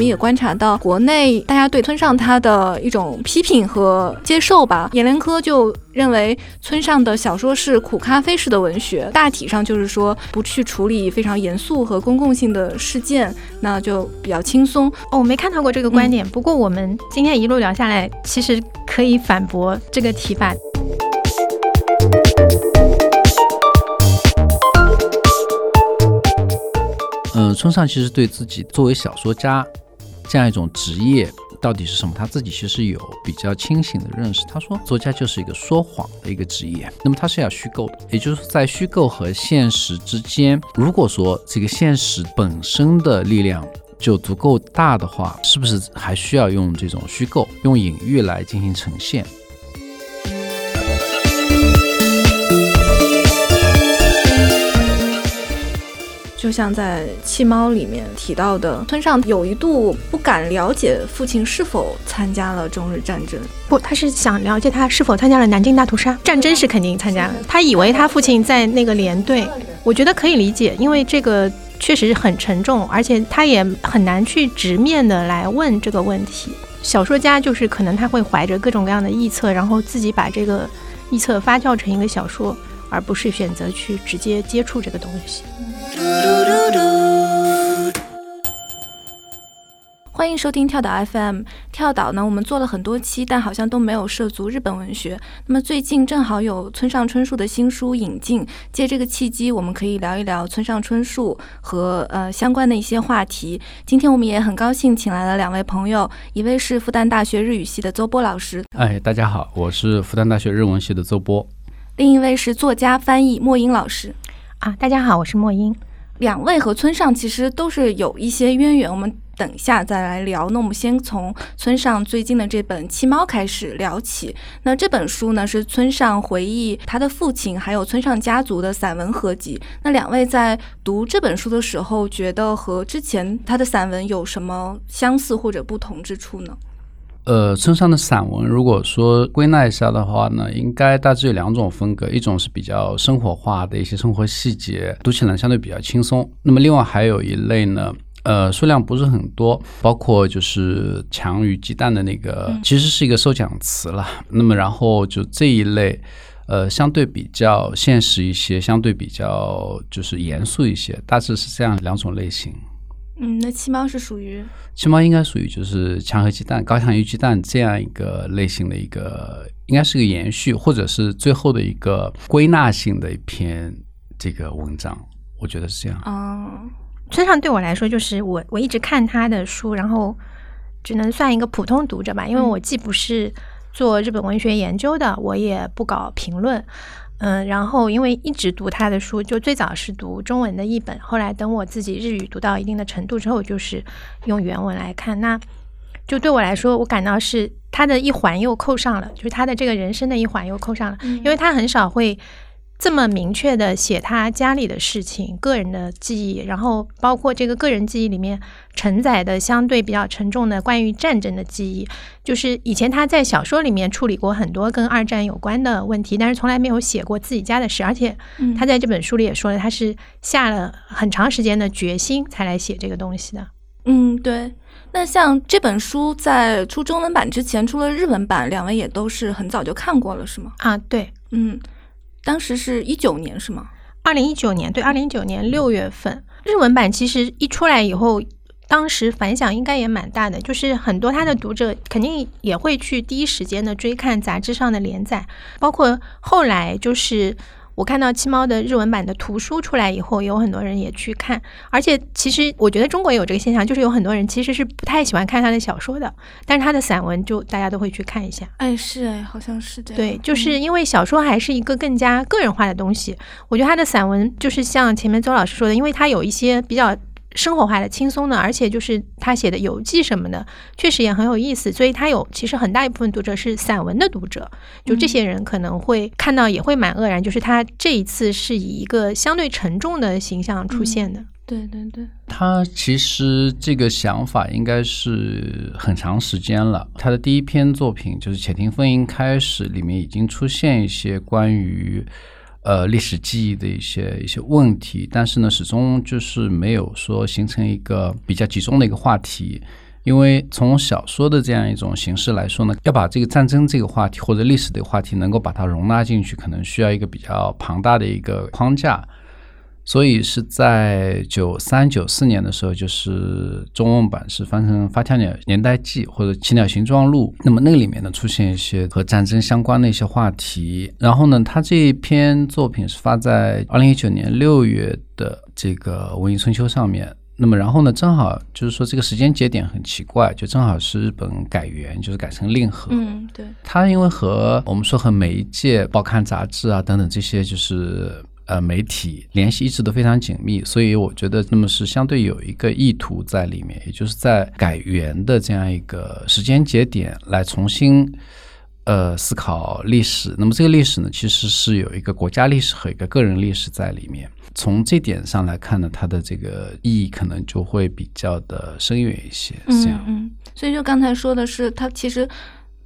实我们也观察到，国内大家对村上他的一种批评和接受吧。阎连科就认为村上的小说是苦咖啡式的文学，大体上就是说不去处理非常严肃和公共性的事件，那就比较轻松。哦，我没看到过这个观点，不过我们今天一路聊下来，其实可以反驳这个提法。嗯，村上其实对自己作为小说家这样一种职业到底是什么，他自己其实有比较清醒的认识。他说，作家就是一个说谎的一个职业，那么他是要虚构的，也就是在虚构和现实之间，如果说这个现实本身的力量就足够大的话，是不是还需要用这种虚构、用隐喻来进行呈现？就像在《弃猫》里面提到的，村上有一度不敢了解父亲是否参加了中日战争。不，他是想了解他是否参加了南京大屠杀。战争是肯定参加了，他以为他父亲在那个连队。我觉得可以理解，因为这个确实很沉重，而且他也很难去直面的来问这个问题。小说家就是可能他会怀着各种各样的臆测，然后自己把这个臆测发酵成一个小说，而不是选择去直接接触这个东西。欢迎收听跳岛 FM。跳岛呢，我们做了很多期，但好像都没有涉足日本文学。那么最近正好有村上春树的新书引进，借这个契机，我们可以聊一聊村上春树和呃相关的一些话题。今天我们也很高兴请来了两位朋友，一位是复旦大学日语系的邹波老师。哎，大家好，我是复旦大学日文系的邹波。另一位是作家翻译莫英老师。啊，大家好，我是莫英。两位和村上其实都是有一些渊源，我们等一下再来聊。那我们先从村上最近的这本《七猫》开始聊起。那这本书呢，是村上回忆他的父亲还有村上家族的散文合集。那两位在读这本书的时候，觉得和之前他的散文有什么相似或者不同之处呢？呃，村上的散文，如果说归纳一下的话呢，应该大致有两种风格，一种是比较生活化的一些生活细节，读起来相对比较轻松。那么另外还有一类呢，呃，数量不是很多，包括就是强与鸡蛋的那个，其实是一个收奖词了。那么然后就这一类，呃，相对比较现实一些，相对比较就是严肃一些，大致是这样两种类型。嗯，那七猫是属于七猫应该属于就是强和鸡蛋、高强与鸡蛋这样一个类型的一个，应该是个延续，或者是最后的一个归纳性的一篇这个文章，我觉得是这样。哦，村上对我来说，就是我我一直看他的书，然后只能算一个普通读者吧，因为我既不是做日本文学研究的，我也不搞评论。嗯，然后因为一直读他的书，就最早是读中文的译本，后来等我自己日语读到一定的程度之后，就是用原文来看。那就对我来说，我感到是他的一环又扣上了，就是他的这个人生的一环又扣上了，因为他很少会。这么明确的写他家里的事情、个人的记忆，然后包括这个个人记忆里面承载的相对比较沉重的关于战争的记忆，就是以前他在小说里面处理过很多跟二战有关的问题，但是从来没有写过自己家的事。而且他在这本书里也说了，他是下了很长时间的决心才来写这个东西的。嗯，对。那像这本书在出中文版之前出了日文版，两位也都是很早就看过了，是吗？啊，对，嗯。当时是一九年是吗？二零一九年，对，二零一九年六月份，日文版其实一出来以后，当时反响应该也蛮大的，就是很多他的读者肯定也会去第一时间的追看杂志上的连载，包括后来就是。我看到七猫的日文版的图书出来以后，有很多人也去看，而且其实我觉得中国也有这个现象，就是有很多人其实是不太喜欢看他的小说的，但是他的散文就大家都会去看一下。哎，是哎，好像是这样。对，就是因为小说还是一个更加个人化的东西，我觉得他的散文就是像前面周老师说的，因为他有一些比较。生活化的、轻松的，而且就是他写的游记什么的，确实也很有意思。所以他有其实很大一部分读者是散文的读者，就这些人可能会看到也会蛮愕然，就是他这一次是以一个相对沉重的形象出现的。对对对，他其实这个想法应该是很长时间了。他的第一篇作品就是《且听风吟》开始，里面已经出现一些关于。呃历史记忆的一些一些问题，但是呢，始终就是没有说形成一个比较集中的一个话题。因为从小说的这样一种形式来说呢，要把这个战争这个话题或者历史的话题能够把它容纳进去，可能需要一个比较庞大的一个框架。所以是在九三九四年的时候，就是中文版是翻成《发条鸟年代记》或者《奇鸟形状录》，那么那个里面呢出现一些和战争相关的一些话题。然后呢，他这一篇作品是发在二零一九年六月的这个《文艺春秋》上面。那么然后呢，正好就是说这个时间节点很奇怪，就正好是日本改元，就是改成令和。嗯，对。它因为和我们说和媒介、报刊杂志啊等等这些就是呃媒体联系一直都非常紧密，所以我觉得那么是相对有一个意图在里面，也就是在改元的这样一个时间节点来重新。呃，思考历史，那么这个历史呢，其实是有一个国家历史和一个个人历史在里面。从这点上来看呢，它的这个意义可能就会比较的深远一些。这样，嗯，所以就刚才说的是，它其实。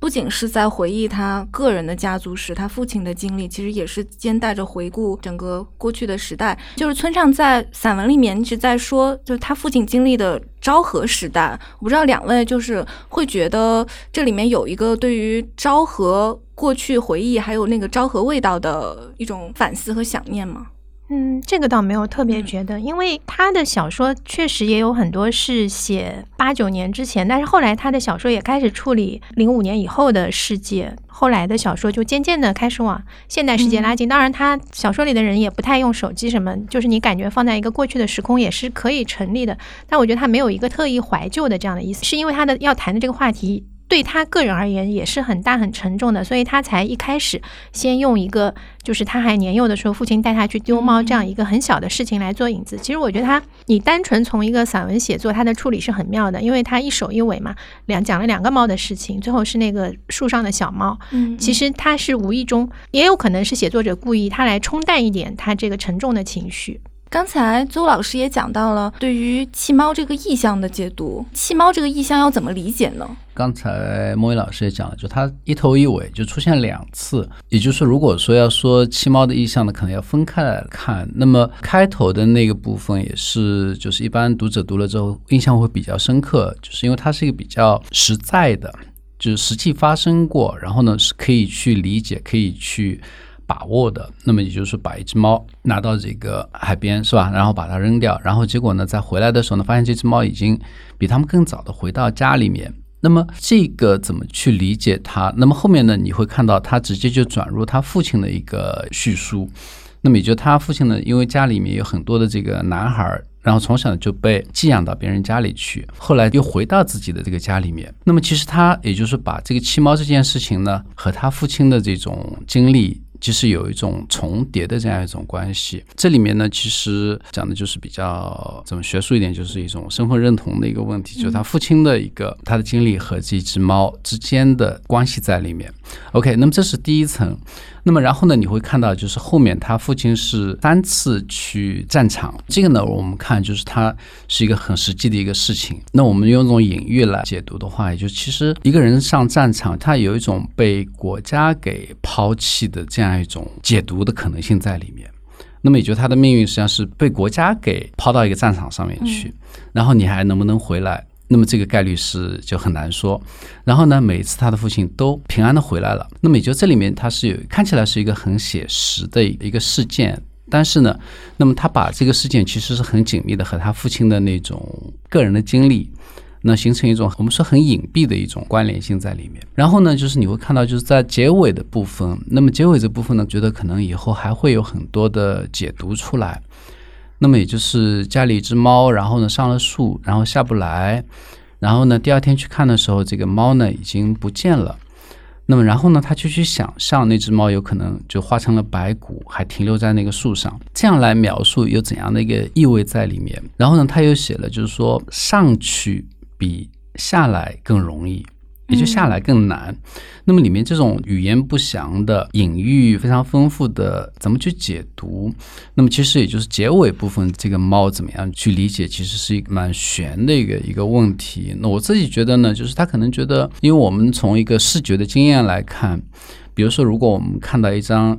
不仅是在回忆他个人的家族史，他父亲的经历，其实也是兼带着回顾整个过去的时代。就是村上在散文里面一直在说，就是他父亲经历的昭和时代。我不知道两位就是会觉得这里面有一个对于昭和过去回忆，还有那个昭和味道的一种反思和想念吗？嗯，这个倒没有特别觉得，因为他的小说确实也有很多是写八九年之前，但是后来他的小说也开始处理零五年以后的世界，后来的小说就渐渐的开始往现代世界拉近。当然，他小说里的人也不太用手机什么，就是你感觉放在一个过去的时空也是可以成立的。但我觉得他没有一个特意怀旧的这样的意思，是因为他的要谈的这个话题。对他个人而言也是很大很沉重的，所以他才一开始先用一个就是他还年幼的时候，父亲带他去丢猫这样一个很小的事情来做引子。其实我觉得他，你单纯从一个散文写作，他的处理是很妙的，因为他一首一尾嘛，两讲了两个猫的事情，最后是那个树上的小猫。嗯，其实他是无意中，也有可能是写作者故意他来冲淡一点他这个沉重的情绪。刚才邹老师也讲到了对于弃猫这个意象的解读，弃猫这个意象要怎么理解呢？刚才莫威老师也讲了，就它一头一尾就出现两次，也就是说，如果说要说弃猫的意象呢，可能要分开来看。那么开头的那个部分也是，就是一般读者读了之后印象会比较深刻，就是因为它是一个比较实在的，就是实际发生过，然后呢是可以去理解，可以去。把握的，那么也就是把一只猫拿到这个海边，是吧？然后把它扔掉，然后结果呢，在回来的时候呢，发现这只猫已经比他们更早的回到家里面。那么这个怎么去理解它？那么后面呢，你会看到他直接就转入他父亲的一个叙述。那么也就他父亲呢，因为家里面有很多的这个男孩，然后从小就被寄养到别人家里去，后来又回到自己的这个家里面。那么其实他也就是把这个弃猫这件事情呢，和他父亲的这种经历。其实有一种重叠的这样一种关系，这里面呢，其实讲的就是比较怎么学术一点，就是一种身份认同的一个问题，就是他父亲的一个他的经历和这只猫之间的关系在里面。OK，那么这是第一层。那么然后呢，你会看到就是后面他父亲是三次去战场，这个呢我们看就是他是一个很实际的一个事情。那我们用这种隐喻来解读的话，也就其实一个人上战场，他有一种被国家给抛弃的这样一种解读的可能性在里面。那么也就他的命运实际上是被国家给抛到一个战场上面去，然后你还能不能回来？那么这个概率是就很难说，然后呢，每一次他的父亲都平安的回来了。那么也就这里面他是有看起来是一个很写实的一个事件，但是呢，那么他把这个事件其实是很紧密的和他父亲的那种个人的经历，那形成一种我们说很隐蔽的一种关联性在里面。然后呢，就是你会看到就是在结尾的部分，那么结尾这部分呢，觉得可能以后还会有很多的解读出来。那么也就是家里一只猫，然后呢上了树，然后下不来，然后呢第二天去看的时候，这个猫呢已经不见了。那么然后呢他就去想象那只猫有可能就化成了白骨，还停留在那个树上，这样来描述有怎样的一个意味在里面。然后呢他又写了，就是说上去比下来更容易。也就下来更难，那么里面这种语言不详的隐喻非常丰富的，怎么去解读？那么其实也就是结尾部分，这个猫怎么样去理解，其实是一个蛮悬的一个一个问题。那我自己觉得呢，就是他可能觉得，因为我们从一个视觉的经验来看，比如说如果我们看到一张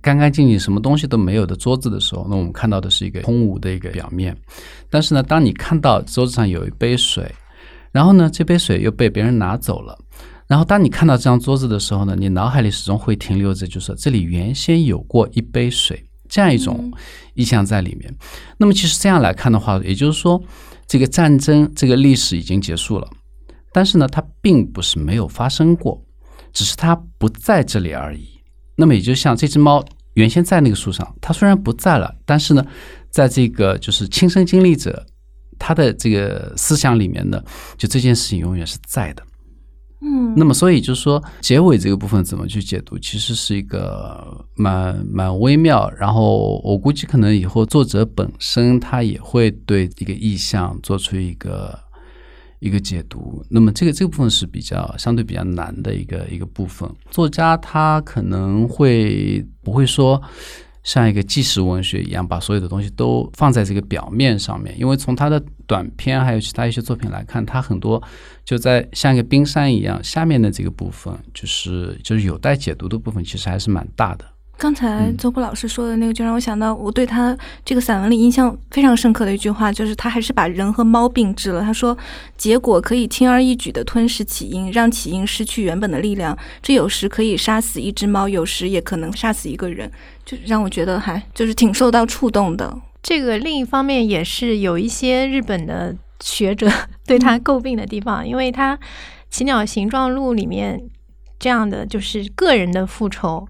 干干净净、什么东西都没有的桌子的时候，那我们看到的是一个空无的一个表面。但是呢，当你看到桌子上有一杯水，然后呢，这杯水又被别人拿走了，然后当你看到这张桌子的时候呢，你脑海里始终会停留着，就是这里原先有过一杯水这样一种意象在里面。那么其实这样来看的话，也就是说，这个战争这个历史已经结束了，但是呢，它并不是没有发生过，只是它不在这里而已。那么也就像这只猫原先在那个树上，它虽然不在了，但是呢，在这个就是亲身经历者他的这个思想里面呢，就这件事情永远是在的。嗯，那么所以就是说，结尾这个部分怎么去解读，其实是一个蛮蛮微妙。然后我估计可能以后作者本身他也会对一个意象做出一个一个解读。那么这个这个部分是比较相对比较难的一个一个部分。作家他可能会不会说？像一个纪实文学一样，把所有的东西都放在这个表面上面。因为从他的短片还有其他一些作品来看，他很多就在像一个冰山一样，下面的这个部分，就是就是有待解读的部分，其实还是蛮大的。刚才周波老师说的那个，就让我想到我对他这个散文里印象非常深刻的一句话，就是他还是把人和猫并置了。他说：“结果可以轻而易举地吞噬起因，让起因失去原本的力量。这有时可以杀死一只猫，有时也可能杀死一个人。”就让我觉得还就是挺受到触动的。这个另一方面也是有一些日本的学者 对他诟病的地方，因为他《奇鸟形状录》里面这样的就是个人的复仇。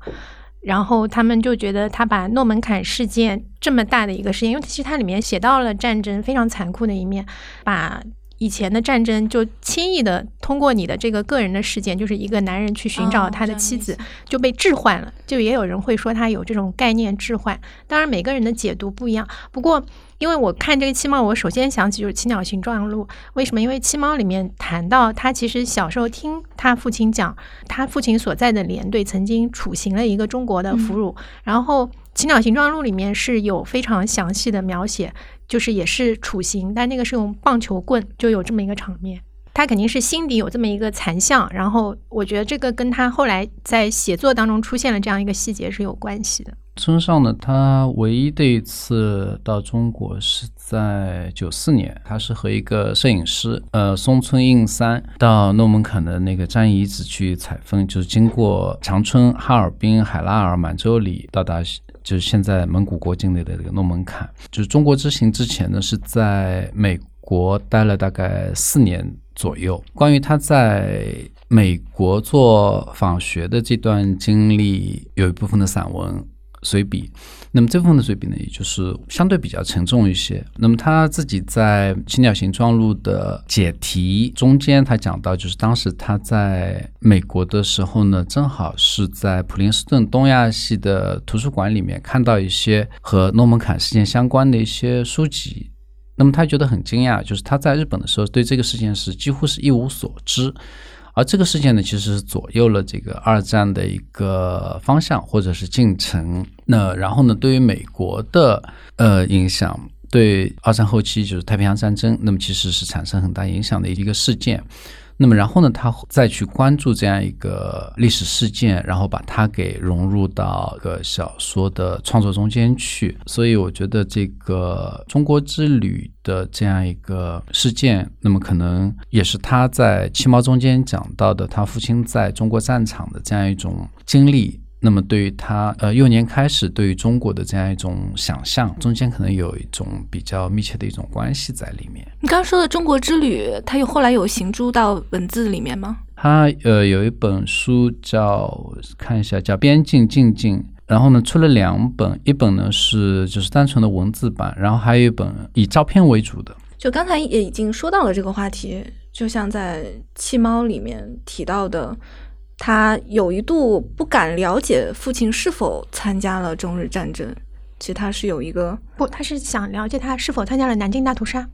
然后他们就觉得他把诺门坎事件这么大的一个事件，因为其实它里面写到了战争非常残酷的一面，把以前的战争就轻易的通过你的这个个人的事件，就是一个男人去寻找他的妻子就被置换了。就也有人会说他有这种概念置换，当然每个人的解读不一样。不过。因为我看这个七猫，我首先想起就是《七鸟形状录》。为什么？因为七猫里面谈到他其实小时候听他父亲讲，他父亲所在的连队曾经处刑了一个中国的俘虏。然后《七鸟形状录》里面是有非常详细的描写，就是也是处刑，但那个是用棒球棍，就有这么一个场面。他肯定是心底有这么一个残像。然后我觉得这个跟他后来在写作当中出现了这样一个细节是有关系的。村上呢，他唯一的一次到中国是在九四年，他是和一个摄影师，呃，松村应三到诺门坎的那个战遗址去采风，就是经过长春、哈尔滨、海拉尔、满洲里，到达就是现在蒙古国境内的这个诺门坎。就是中国之行之前呢，是在美国待了大概四年左右。关于他在美国做访学的这段经历，有一部分的散文。随笔，那么这部分的随笔呢，也就是相对比较沉重一些。那么他自己在《青鸟形状录》的解题中间，他讲到，就是当时他在美国的时候呢，正好是在普林斯顿东亚系的图书馆里面看到一些和诺门坎事件相关的一些书籍。那么他觉得很惊讶，就是他在日本的时候对这个事件是几乎是一无所知。而这个事件呢，其实是左右了这个二战的一个方向或者是进程。那然后呢，对于美国的呃影响，对二战后期就是太平洋战争，那么其实是产生很大影响的一个事件。那么然后呢，他再去关注这样一个历史事件，然后把它给融入到个小说的创作中间去。所以我觉得这个中国之旅的这样一个事件，那么可能也是他在《七猫》中间讲到的他父亲在中国战场的这样一种经历。那么，对于他呃幼年开始对于中国的这样一种想象，中间可能有一种比较密切的一种关系在里面。你刚刚说的中国之旅，它有后来有行诸到文字里面吗？他呃有一本书叫看一下叫《边境静静》，然后呢出了两本，一本呢是就是单纯的文字版，然后还有一本以照片为主的。就刚才也已经说到了这个话题，就像在《弃猫》里面提到的。他有一度不敢了解父亲是否参加了中日战争，其实他是有一个不，他是想了解他是否参加了南京大屠杀。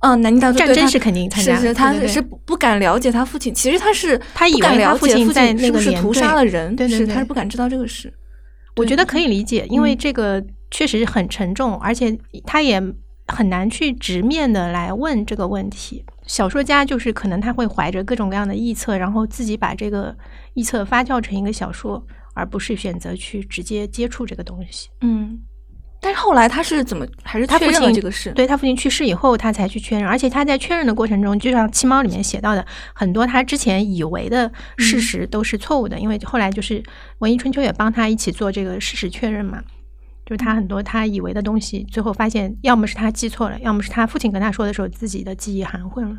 嗯，南京大屠杀战争是肯定参加，是是，他是不敢了解他父亲。其实他是他以为他父亲在那个是屠杀了人，对对，他是不敢知道这个事。我觉得可以理解，因为这个确实很沉重，而且他也很难去直面的来问这个问题。小说家就是可能他会怀着各种各样的臆测，然后自己把这个臆测发酵成一个小说，而不是选择去直接接触这个东西。嗯，但是后来他是怎么还是确认了他父亲这个事？对他父亲去世以后，他才去确认，而且他在确认的过程中，就像《七猫》里面写到的，很多他之前以为的事实都是错误的，因为后来就是文艺春秋也帮他一起做这个事实确认嘛。就是他很多他以为的东西，最后发现要么是他记错了，要么是他父亲跟他说的时候自己的记忆含混了。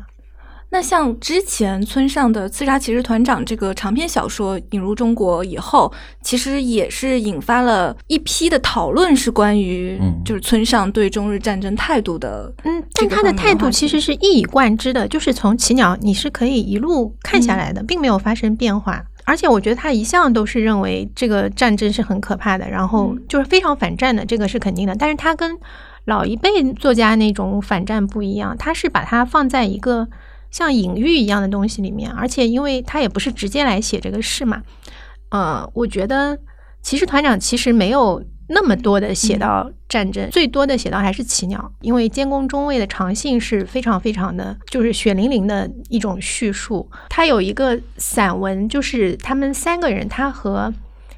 那像之前村上的《刺杀骑士团长》这个长篇小说引入中国以后，其实也是引发了一批的讨论，是关于嗯就是村上对中日战争态度的。嗯，但他的态度其实是一以贯之的，就是从奇鸟你是可以一路看下来的，并没有发生变化。而且我觉得他一向都是认为这个战争是很可怕的，然后就是非常反战的，这个是肯定的。但是他跟老一辈作家那种反战不一样，他是把它放在一个像隐喻一样的东西里面，而且因为他也不是直接来写这个事嘛，呃，我觉得其实团长其实没有那么多的写到战争，最多的写到还是奇鸟，因为监工中尉的长信是非常非常的，就是血淋淋的一种叙述。他有一个散文，就是他们三个人，他和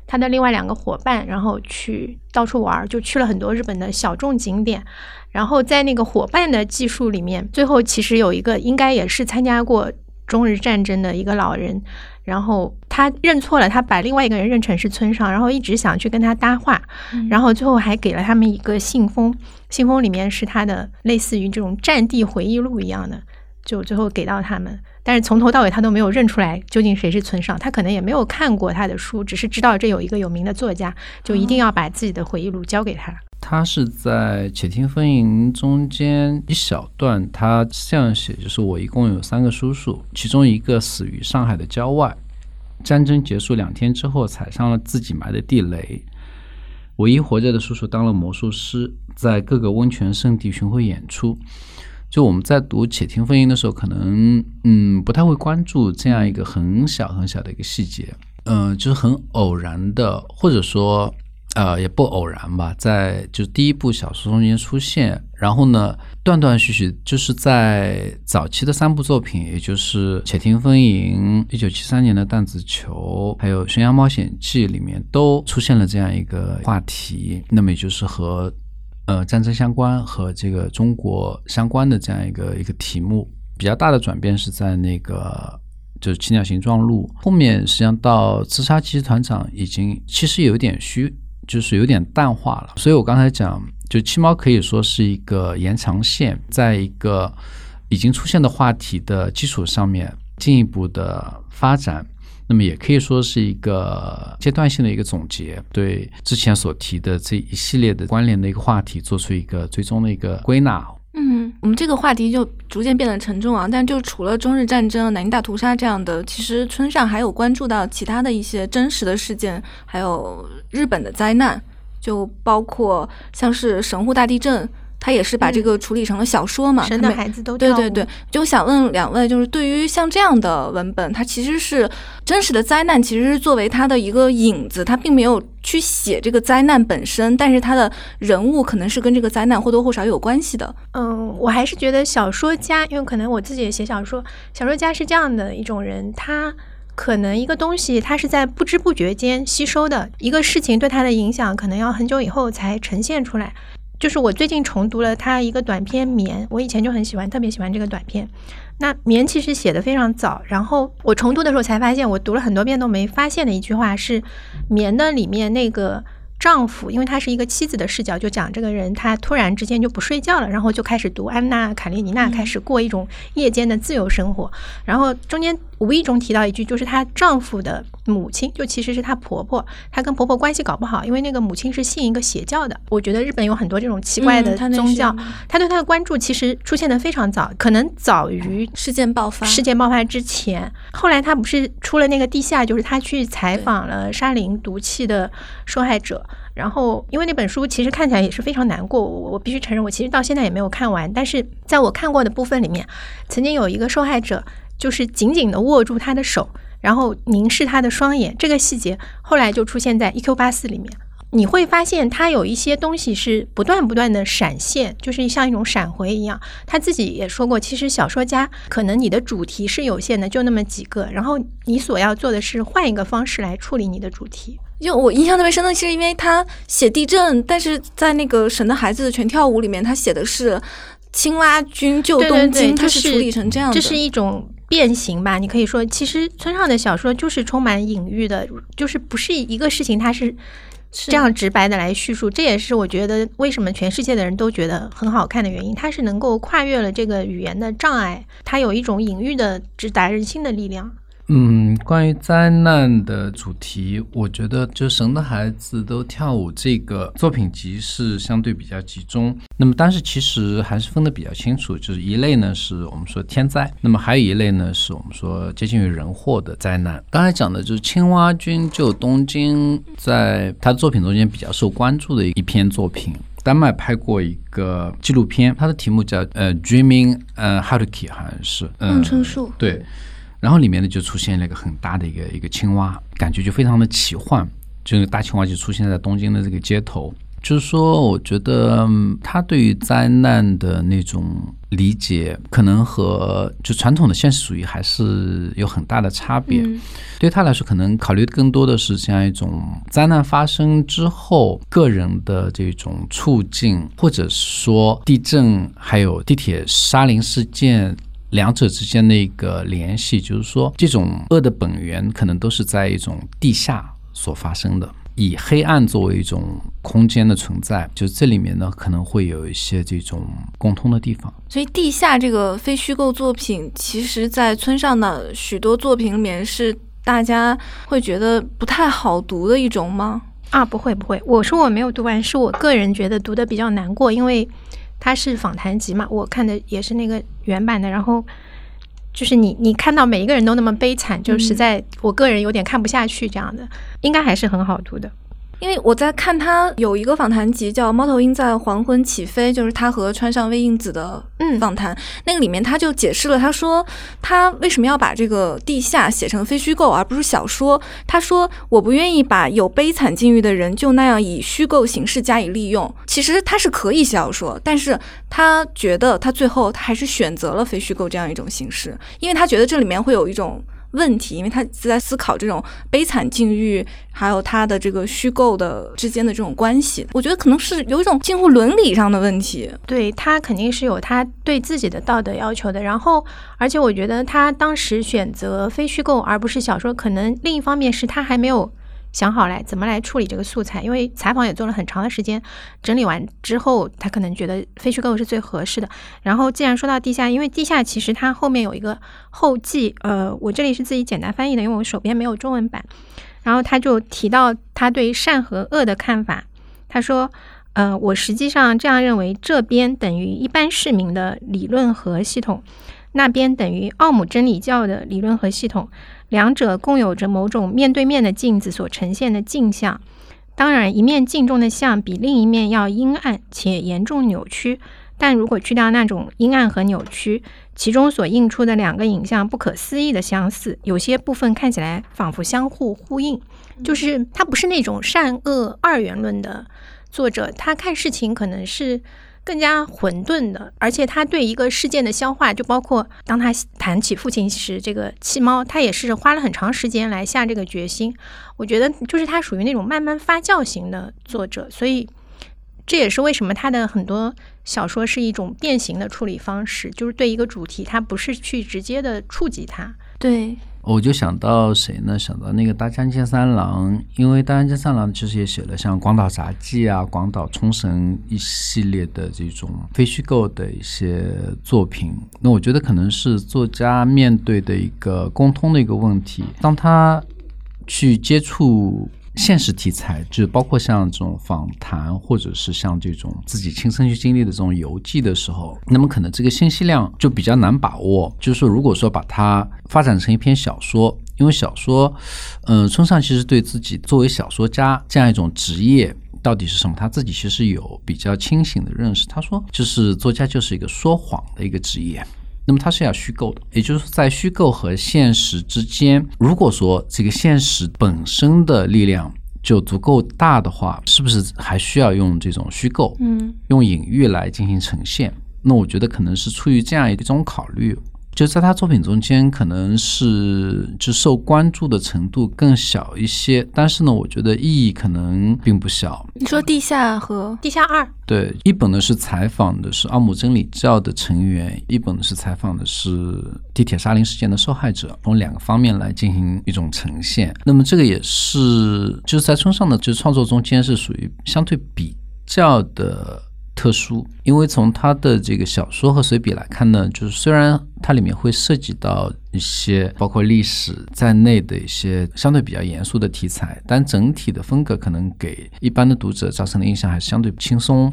他的另外两个伙伴，然后去到处玩儿，就去了很多日本的小众景点。然后在那个伙伴的记述里面，最后其实有一个应该也是参加过中日战争的一个老人，然后他认错了，他把另外一个人认成是村上，然后一直想去跟他搭话，然后最后还给了他们一个信封，信封里面是他的类似于这种战地回忆录一样的，就最后给到他们。但是从头到尾他都没有认出来究竟谁是村上，他可能也没有看过他的书，只是知道这有一个有名的作家，就一定要把自己的回忆录交给他。他是在《且听风吟》中间一小段，他这样写：就是我一共有三个叔叔，其中一个死于上海的郊外，战争结束两天之后踩上了自己埋的地雷。唯一活着的叔叔当了魔术师，在各个温泉圣地巡回演出。就我们在读《且听风吟》的时候，可能嗯不太会关注这样一个很小很小的一个细节，嗯、就是很偶然的，或者说呃也不偶然吧，在就第一部小说中间出现，然后呢断断续续就是在早期的三部作品，也就是《且听风吟》、一九七三年的《弹子球》，还有《悬崖冒险记》里面都出现了这样一个话题，那么也就是和呃战争相关和这个中国相关的这样一个一个题目。比较大的转变是在那个就是《七鸟形状录》后面，实际上到《自杀骑士团长》已经其实有点虚，就是有点淡化了。所以我刚才讲，就七猫可以说是一个延长线，在一个已经出现的话题的基础上面进一步的发展。那么也可以说是一个阶段性的一个总结，对之前所提的这一系列的关联的一个话题做出一个最终的一个归纳。我们这个话题就逐渐变得沉重啊。但就除了中日战争、南京大屠杀这样的，其实村上还有关注到其他的一些真实的事件，还有日本的灾难，就包括像是神户大地震，他也是把这个处理成了小说嘛。神的孩子都对对对，就想问两位，就是对于像这样的文本，它其实是真实的灾难，其实是作为它的一个影子，它并没有去写这个灾难本身，但是它的人物可能是跟这个灾难或多或少有关系的。嗯，我还是觉得小说家，因为可能我自己也写小说，小说家是这样的一种人，他可能一个东西他是在不知不觉间吸收的，一个事情对他的影响可能要很久以后才呈现出来。就是我最近重读了他一个短篇《棉》，我以前就很喜欢，特别喜欢这个短篇。那《棉》其实写的非常早，然后我重读的时候才发现，我读了很多遍都没发现的一句话是，《棉》的里面那个丈夫，因为他是一个妻子的视角，就讲这个人他突然之间就不睡觉了，然后就开始读安娜·卡列尼娜，开始过一种夜间的自由生活。然后中间无意中提到一句，就是她丈夫的母亲，就其实是她婆婆，她跟婆婆关系搞不好，因为那个母亲是信一个邪教的。我觉得日本有很多这种奇怪的宗教，她对她的关注其实出现的非常早，可能早于事件爆发，事件爆发之前，后来她不是出了那个地下，就是她去采访了沙林毒气的受害者。然后，因为那本书其实看起来也是非常难过，我我必须承认，我其实到现在也没有看完。但是在我看过的部分里面，曾经有一个受害者就是紧紧的握住他的手，然后凝视他的双眼，这个细节后来就出现在《E.Q. 八四》里面。你会发现，他有一些东西是不断不断的闪现，就是像一种闪回一样。他自己也说过，其实小说家可能你的主题是有限的，就那么几个，然后你所要做的是换一个方式来处理你的主题。就我印象特别深的是，因为他写地震，但是在那个《神的孩子全跳舞》里面，他写的是青蛙军救东京，他是处理成这样的。这是一种变形吧？你可以说，其实村上的小说就是充满隐喻的，就是不是一个事情，它是这样直白的来叙述。这也是我觉得为什么全世界的人都觉得很好看的原因。它是能够跨越了这个语言的障碍，它有一种隐喻的直达人心的力量。嗯，关于灾难的主题，我觉得就《神的孩子都跳舞》这个作品集是相对比较集中。那么，但是其实还是分得比较清楚，就是一类呢是我们说天灾，那么还有一类呢是我们说接近于人祸的灾难。刚才讲的就是青蛙君救东京，在他的作品中间比较受关注的一篇作品。丹麦拍过一个纪录片，它的题目叫呃《Dreaming》，呃 Haruki 好像是嗯春树对。然后里面呢就出现了一个很大的一个一个青蛙，感觉就非常的奇幻，这个大青蛙就出现在东京的这个街头。就是说，我觉得他对于灾难的那种理解，可能和就传统的现实主义还是有很大的差别。对他来说，可能考虑更多的是这样一种灾难发生之后个人的这种处境，或者说地震还有地铁沙林事件。两者之间的一个联系，就是说，这种恶的本源可能都是在一种地下所发生的，以黑暗作为一种空间的存在，就这里面呢可能会有一些这种共通的地方。所以，地下这个非虚构作品，其实在村上的许多作品里面是大家会觉得不太好读的一种吗？啊，不会不会，我说我没有读完，是我个人觉得读的比较难过，因为。它是访谈集嘛？我看的也是那个原版的，然后就是你你看到每一个人都那么悲惨，就实在我个人有点看不下去这样的，应该还是很好读的。因为我在看他有一个访谈集叫《猫头鹰在黄昏起飞》，就是他和川上未映子的访谈。那个里面他就解释了，他说他为什么要把这个地下写成非虚构而不是小说。他说我不愿意把有悲惨境遇的人就那样以虚构形式加以利用。其实他是可以小说，但是他觉得他最后他还是选择了非虚构这样一种形式，因为他觉得这里面会有一种。问题，因为他在思考这种悲惨境遇，还有他的这个虚构的之间的这种关系。我觉得可能是有一种近乎伦理上的问题。对他肯定是有他对自己的道德要求的。然后，而且我觉得他当时选择非虚构而不是小说，可能另一方面是他还没有。想好来怎么来处理这个素材，因为采访也做了很长的时间，整理完之后，他可能觉得废墟构是最合适的。然后，既然说到地下，因为地下其实它后面有一个后记，呃，我这里是自己简单翻译的，因为我手边没有中文版。然后他就提到他对善和恶的看法，他说，呃，我实际上这样认为，这边等于一般市民的理论和系统，那边等于奥姆真理教的理论和系统。两者共有着某种面对面的镜子所呈现的镜像，当然，一面镜中的像比另一面要阴暗且严重扭曲。但如果去掉那种阴暗和扭曲，其中所映出的两个影像不可思议的相似，有些部分看起来仿佛相互呼应。就是他不是那种善恶二元论的作者，他看事情可能是。更加混沌的，而且他对一个事件的消化，就包括当他谈起父亲时，这个弃猫，他也是花了很长时间来下这个决心。我觉得，就是他属于那种慢慢发酵型的作者，所以这也是为什么他的很多小说是一种变形的处理方式，就是对一个主题，他不是去直接的触及它。对。我就想到谁呢？想到那个大江健三郎，因为大江健三郎其实也写了像《广岛杂记》啊、《广岛冲绳》一系列的这种非虚构的一些作品。那我觉得可能是作家面对的一个共通的一个问题，当他去接触。现实题材就包括像这种访谈，或者是像这种自己亲身去经历的这种游记的时候，那么可能这个信息量就比较难把握。就是说，如果说把它发展成一篇小说，因为小说，嗯，村上其实对自己作为小说家这样一种职业到底是什么，他自己其实有比较清醒的认识。他说，就是作家就是一个说谎的一个职业。那么它是要虚构的，也就是在虚构和现实之间，如果说这个现实本身的力量就足够大的话，是不是还需要用这种虚构，嗯，用隐喻来进行呈现？那我觉得可能是出于这样一种考虑，就在他作品中间，可能是就受关注的程度更小一些，但是呢，我觉得意义可能并不小。你说地下和地下二，对，一本呢是采访的是奥姆真理教的成员，一本呢是采访的是地铁沙林事件的受害者，从两个方面来进行一种呈现。那么这个也是就是在村上的就是创作中间是属于相对比较的。特殊，因为从他的这个小说和随笔来看呢，就是虽然它里面会涉及到一些包括历史在内的一些相对比较严肃的题材，但整体的风格可能给一般的读者造成的印象还是相对轻松，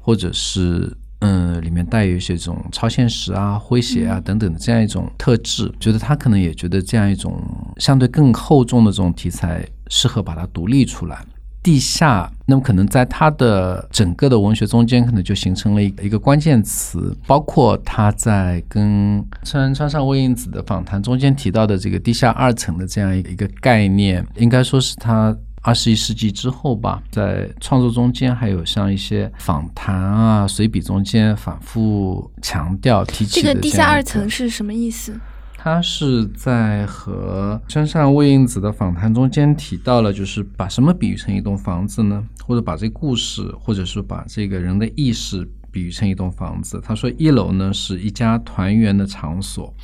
或者是嗯，里面带有一些这种超现实啊、诙谐啊等等的这样一种特质。觉得他可能也觉得这样一种相对更厚重的这种题材适合把它独立出来。地下，那么可能在他的整个的文学中间，可能就形成了一个一个关键词，包括他在跟川川上未映子的访谈中间提到的这个地下二层的这样一个概念，应该说是他二十一世纪之后吧，在创作中间，还有像一些访谈啊、随笔中间反复强调提起这个地下二层是什么意思？他是在和山上未映子的访谈中间提到了，就是把什么比喻成一栋房子呢？或者把这故事，或者是把这个人的意识比喻成一栋房子。他说，一楼呢是一家团圆的场所，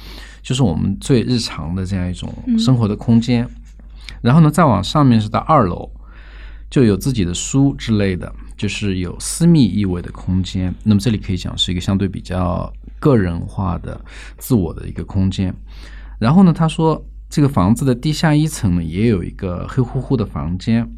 就是我们最日常的这样一种生活的空间。然后呢，再往上面是到二楼，就有自己的书之类的，就是有私密意味的空间。那么这里可以讲是一个相对比较。个人化的自我的一个空间，然后呢，他说这个房子的地下一层呢也有一个黑乎乎的房间。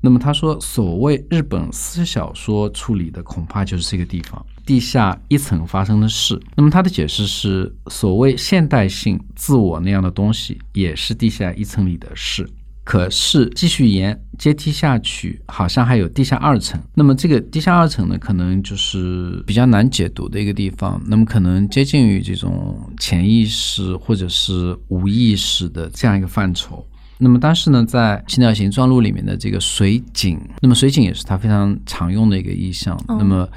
那么他说，所谓日本私小说处理的恐怕就是这个地方，地下一层发生的事。那么他的解释是，所谓现代性自我那样的东西，也是地下一层里的事。可是继续沿阶梯下去，好像还有地下二层。那么这个地下二层呢，可能就是比较难解读的一个地方。那么可能接近于这种潜意识或者是无意识的这样一个范畴。那么但是呢，在《青鸟形状录》里面的这个水井，那么水井也是它非常常用的一个意象。那么。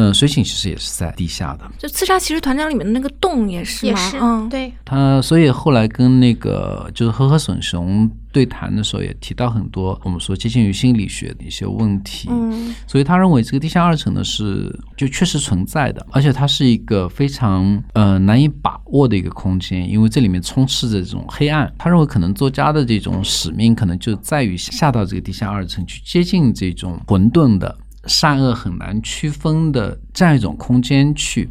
嗯，水井其实也是在地下的。就《刺杀骑士团长》里面的那个洞也是吗？嗯，对。他所以后来跟那个就是和和隼雄对谈的时候，也提到很多我们说接近于心理学的一些问题。嗯，所以他认为这个地下二层呢是就确实存在的，而且它是一个非常呃难以把握的一个空间，因为这里面充斥着这种黑暗。他认为可能作家的这种使命可能就在于下到这个地下二层去接近这种混沌的。善恶很难区分的这样一种空间去，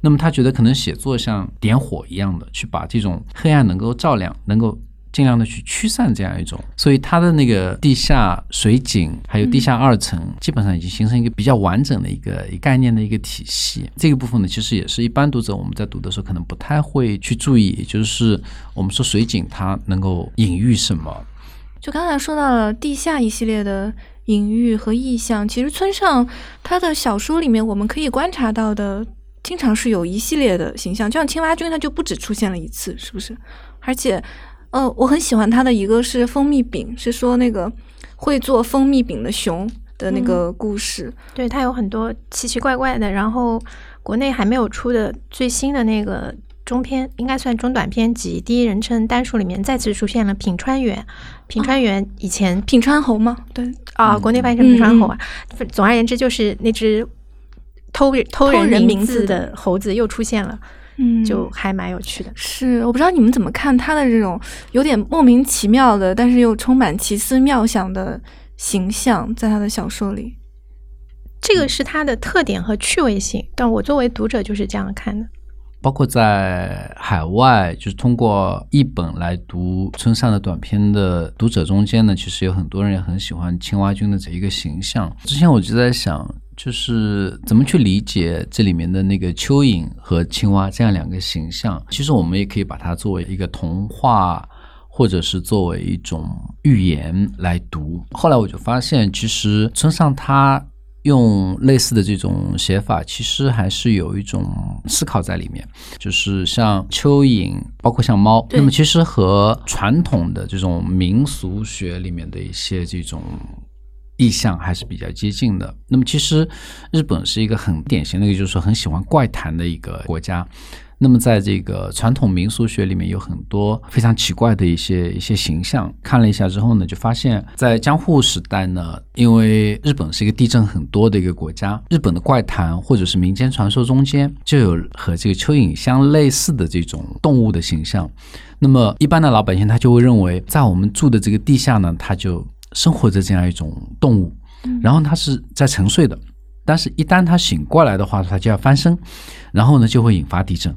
那么他觉得可能写作像点火一样的，去把这种黑暗能够照亮，能够尽量的去驱散这样一种。所以他的那个地下水井还有地下二层，基本上已经形成一个比较完整的一个概念的一个体系。这个部分呢，其实也是一般读者我们在读的时候可能不太会去注意，也就是我们说水井它能够隐喻什么。就刚才说到了地下一系列的。隐喻和意象，其实村上他的小说里面，我们可以观察到的，经常是有一系列的形象，就像青蛙君，他就不止出现了一次，是不是？而且，呃，我很喜欢他的一个是蜂蜜饼，是说那个会做蜂蜜饼的熊的那个故事。对他有很多奇奇怪怪的，然后国内还没有出的最新的那个。中篇应该算中短篇集，第一人称单数里面再次出现了品川园。品川园以前品川猴吗？对啊，国内翻译成品川猴啊。总而言之，就是那只偷偷人名字的猴子又出现了，嗯，就还蛮有趣的。是，我不知道你们怎么看他的这种有点莫名其妙的，但是又充满奇思妙想的形象，在他的小说里，这个是他的特点和趣味性。但我作为读者就是这样看的。包括在海外，就是通过译本来读村上的短篇的读者中间呢，其实有很多人也很喜欢青蛙君的这一个形象。之前我就在想，就是怎么去理解这里面的那个蚯蚓和青蛙这样两个形象。其实我们也可以把它作为一个童话，或者是作为一种寓言来读。后来我就发现，其实村上他。用类似的这种写法，其实还是有一种思考在里面。就是像蚯蚓，包括像猫，那么其实和传统的这种民俗学里面的一些这种意象还是比较接近的。那么其实日本是一个很典型的，一个就是说很喜欢怪谈的一个国家。那么在这个传统民俗学里面有很多非常奇怪的一些一些形象。看了一下之后呢，就发现，在江户时代呢，因为日本是一个地震很多的一个国家，日本的怪谈或者是民间传说中间就有和这个蚯蚓相类似的这种动物的形象。那么一般的老百姓他就会认为，在我们住的这个地下呢，它就生活着这样一种动物，然后它是在沉睡的，但是一旦它醒过来的话，它就要翻身，然后呢就会引发地震。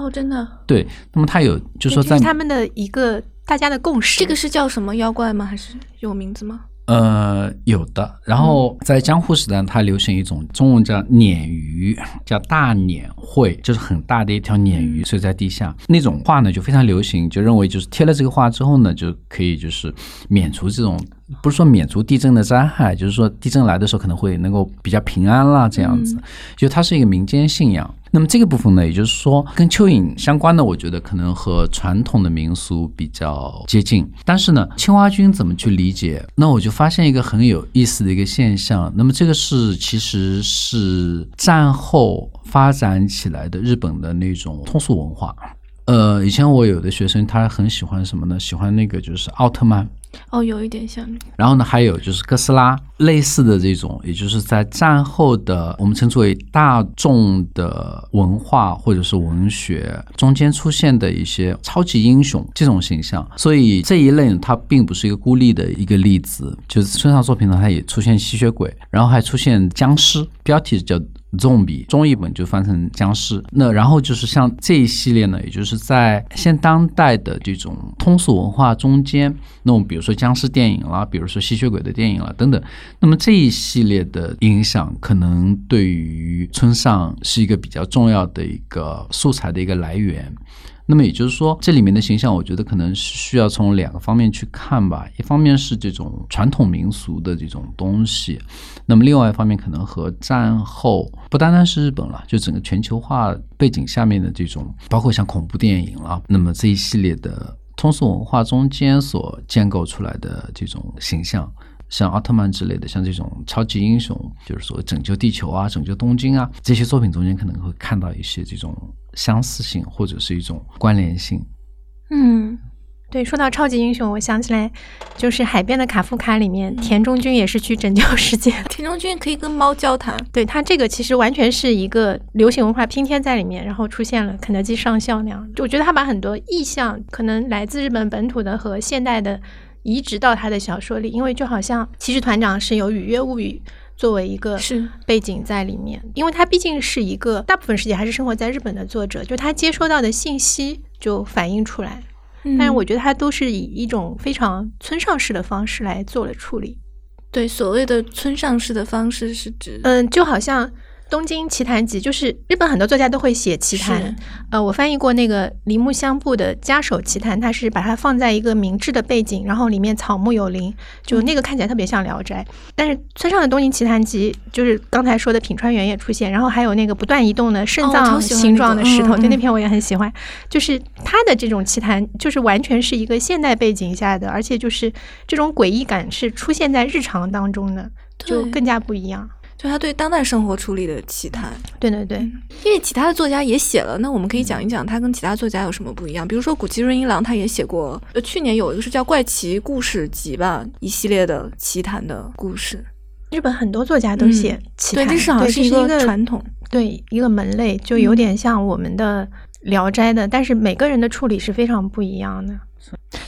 哦，真的，对。那么他有，就说在他们的一个大家的共识，这个是叫什么妖怪吗？还是有名字吗？呃，有的。然后在江户时代，它流行一种中文叫鲶鱼，叫大鲶喙，就是很大的一条鲶鱼睡在地下。那种画呢就非常流行，就认为就是贴了这个画之后呢，就可以就是免除这种。不是说免除地震的灾害，就是说地震来的时候可能会能够比较平安啦，这样子，就它是一个民间信仰。那么这个部分呢，也就是说跟蚯蚓相关的，我觉得可能和传统的民俗比较接近。但是呢，青蛙君怎么去理解？那我就发现一个很有意思的一个现象。那么这个是其实是战后发展起来的日本的那种通俗文化。呃，以前我有的学生他很喜欢什么呢？喜欢那个就是奥特曼。哦，有一点像。然后呢，还有就是哥斯拉类似的这种，也就是在战后的我们称之为大众的文化或者是文学中间出现的一些超级英雄这种形象。所以这一类呢，它并不是一个孤立的一个例子。就是村上作品呢，它也出现吸血鬼，然后还出现僵尸，标题叫。Zombi 中译本就翻成僵尸，那然后就是像这一系列呢，也就是在现当代的这种通俗文化中间，那种比如说僵尸电影啦，比如说吸血鬼的电影啦等等，那么这一系列的影响，可能对于村上是一个比较重要的一个素材的一个来源。那么也就是说，这里面的形象，我觉得可能是需要从两个方面去看吧。一方面是这种传统民俗的这种东西，那么另外一方面可能和战后不单单是日本了，就整个全球化背景下面的这种，包括像恐怖电影了，那么这一系列的通俗文化中间所建构出来的这种形象。像奥特曼之类的，像这种超级英雄，就是说拯救地球啊、拯救东京啊，这些作品中间可能会看到一些这种相似性或者是一种关联性。嗯，对，说到超级英雄，我想起来就是《海边的卡夫卡》里面，田中君也是去拯救世界。田中君可以跟猫交谈，对他这个其实完全是一个流行文化拼贴在里面，然后出现了肯德基上校那样。我觉得他把很多意象，可能来自日本本土的和现代的。移植到他的小说里，因为就好像《骑士团长》是有《雨月物语》作为一个是背景在里面，因为他毕竟是一个大部分时间还是生活在日本的作者，就他接收到的信息就反映出来。但是我觉得他都是以一种非常村上式的方式来做了处理。对，所谓的村上式的方式是指，嗯，就好像。《东京奇谭集》就是日本很多作家都会写奇谭，呃，我翻译过那个铃木香布的《家守奇谭》，它是把它放在一个明治的背景，然后里面草木有灵，就那个看起来特别像《聊斋》。但是村上的《东京奇谭集》就是刚才说的品川园也出现，然后还有那个不断移动的肾脏形状的石头，就那篇我也很喜欢。就是他的这种奇谭，就是完全是一个现代背景下的，而且就是这种诡异感是出现在日常当中的，就更加不一样。就他对当代生活处理的奇谈，对对对，因为其他的作家也写了，那我们可以讲一讲他跟其他作家有什么不一样。比如说古崎润一郎，他也写过，呃，去年有一个是叫《怪奇故事集》吧，一系列的奇谈的故事。日本很多作家都写奇谈，对，这是好像是一个传统，对一个门类，就有点像我们的《聊斋》的，但是每个人的处理是非常不一样的。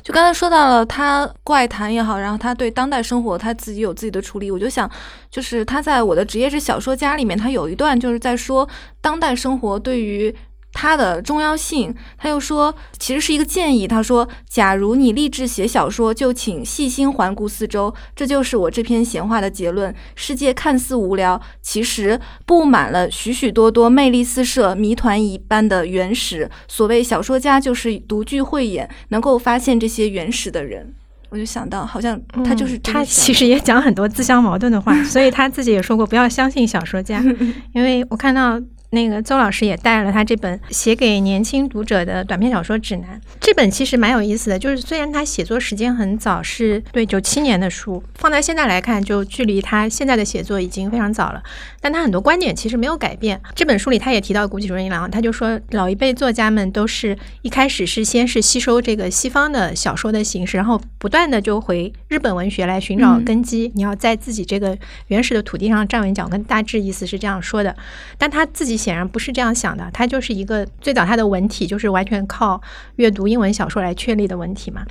就刚才说到了他怪谈也好，然后他对当代生活他自己有自己的处理，我就想，就是他在我的职业是小说家里面，他有一段就是在说当代生活对于。它的重要性，他又说，其实是一个建议。他说，假如你立志写小说，就请细心环顾四周。这就是我这篇闲话的结论。世界看似无聊，其实布满了许许多多魅力四射、谜团一般的原始。所谓小说家，就是独具慧眼，能够发现这些原始的人。我就想到，好像他就是他，其实也讲很多自相矛盾的话。所以他自己也说过，不要相信小说家，因为我看到。那个邹老师也带了他这本写给年轻读者的短篇小说指南。这本其实蛮有意思的，就是虽然他写作时间很早，是对九七年的书，放在现在来看，就距离他现在的写作已经非常早了。但他很多观点其实没有改变。这本书里他也提到谷崎润一郎，他就说老一辈作家们都是一开始是先是吸收这个西方的小说的形式，然后不断的就回日本文学来寻找根基。你要在自己这个原始的土地上站稳脚跟，大致意思是这样说的。但他自己显然不是这样想的，他就是一个最早他的文体就是完全靠阅读英文小说来确立的文体嘛，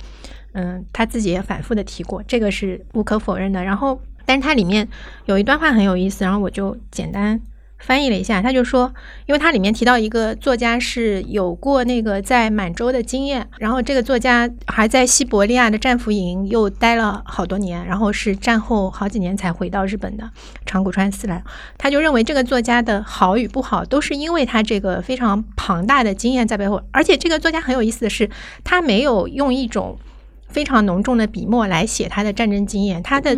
嗯，他自己也反复的提过，这个是无可否认的。然后，但是它里面有一段话很有意思，然后我就简单。翻译了一下，他就说，因为他里面提到一个作家是有过那个在满洲的经验，然后这个作家还在西伯利亚的战俘营又待了好多年，然后是战后好几年才回到日本的长谷川四郎，他就认为这个作家的好与不好都是因为他这个非常庞大的经验在背后，而且这个作家很有意思的是，他没有用一种非常浓重的笔墨来写他的战争经验，他的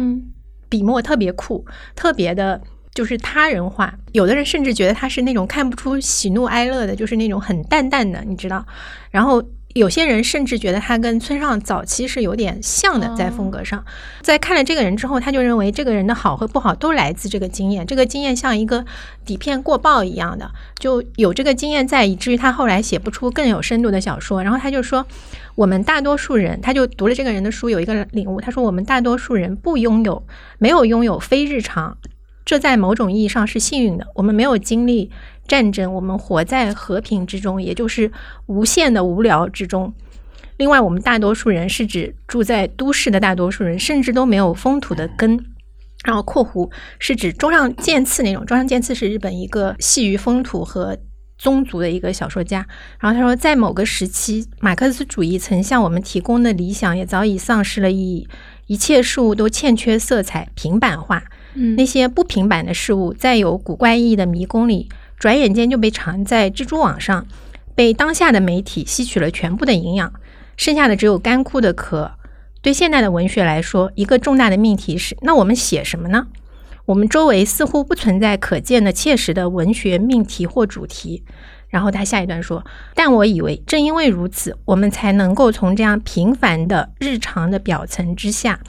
笔墨特别酷，特别的。就是他人化，有的人甚至觉得他是那种看不出喜怒哀乐的，就是那种很淡淡的，你知道。然后有些人甚至觉得他跟村上早期是有点像的，在风格上。在看了这个人之后，他就认为这个人的好和不好都来自这个经验，这个经验像一个底片过曝一样的，就有这个经验在，以至于他后来写不出更有深度的小说。然后他就说，我们大多数人，他就读了这个人的书，有一个领悟，他说我们大多数人不拥有，没有拥有非日常。这在某种意义上是幸运的。我们没有经历战争，我们活在和平之中，也就是无限的无聊之中。另外，我们大多数人是指住在都市的大多数人，甚至都没有风土的根。然后（括弧）是指中上健次那种。中上健次是日本一个细于风土和宗族的一个小说家。然后他说，在某个时期，马克思主义曾向我们提供的理想也早已丧失了意义，一切事物都欠缺色彩，平板化。那些不平板的事物，在有古怪意义的迷宫里，转眼间就被藏在蜘蛛网上，被当下的媒体吸取了全部的营养，剩下的只有干枯的壳。对现代的文学来说，一个重大的命题是：那我们写什么呢？我们周围似乎不存在可见的、切实的文学命题或主题。然后他下一段说：但我以为，正因为如此，我们才能够从这样平凡的日常的表层之下。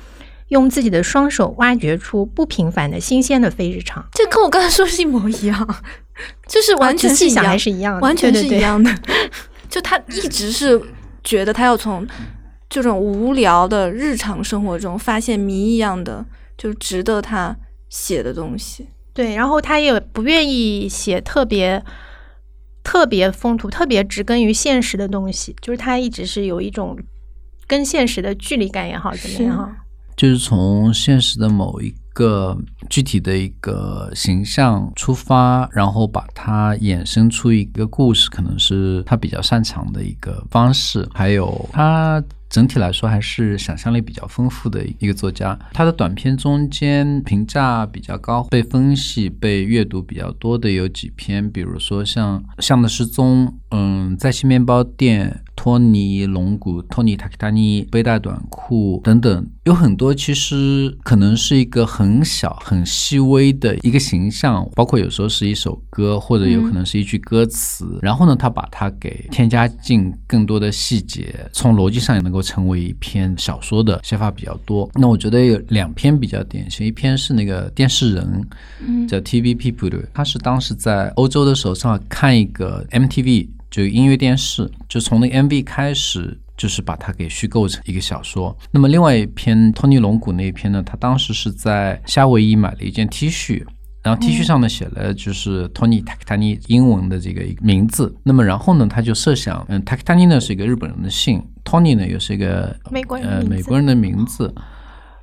用自己的双手挖掘出不平凡的新鲜的非日常，这跟我刚才说是一模一样，就是完全细想还是一样的，完全是一样的。就他一直是觉得他要从 这种无聊的日常生活中发现谜一样的，就值得他写的东西。对，然后他也不愿意写特别特别风土、特别植根于现实的东西，就是他一直是有一种跟现实的距离感也好，怎么样哈。就是从现实的某一个具体的一个形象出发，然后把它衍生出一个故事，可能是他比较擅长的一个方式。还有他整体来说还是想象力比较丰富的一个作家。他的短篇中间评价比较高，被分析、被阅读比较多的有几篇，比如说像《像的失踪》，嗯，在新面包店。托尼龙骨、托尼塔克塔尼背带短裤等等，有很多其实可能是一个很小、很细微的一个形象，包括有时候是一首歌，或者有可能是一句歌词。然后呢，他把它给添加进更多的细节，从逻辑上也能够成为一篇小说的写法比较多。那我觉得有两篇比较典型，一篇是那个电视人，叫 TV People，他是当时在欧洲的时候正好看一个 MTV。就音乐电视，就从那 MV 开始，就是把它给虚构成一个小说。那么另外一篇托尼龙骨那一篇呢，他当时是在夏威夷买了一件 T 恤，然后 T 恤上呢写了就是托尼塔克塔尼英文的这个名字。那么然后呢，他就设想，嗯，塔克塔尼呢是一个日本人的姓，托尼呢又是一个美国呃美国人的名字。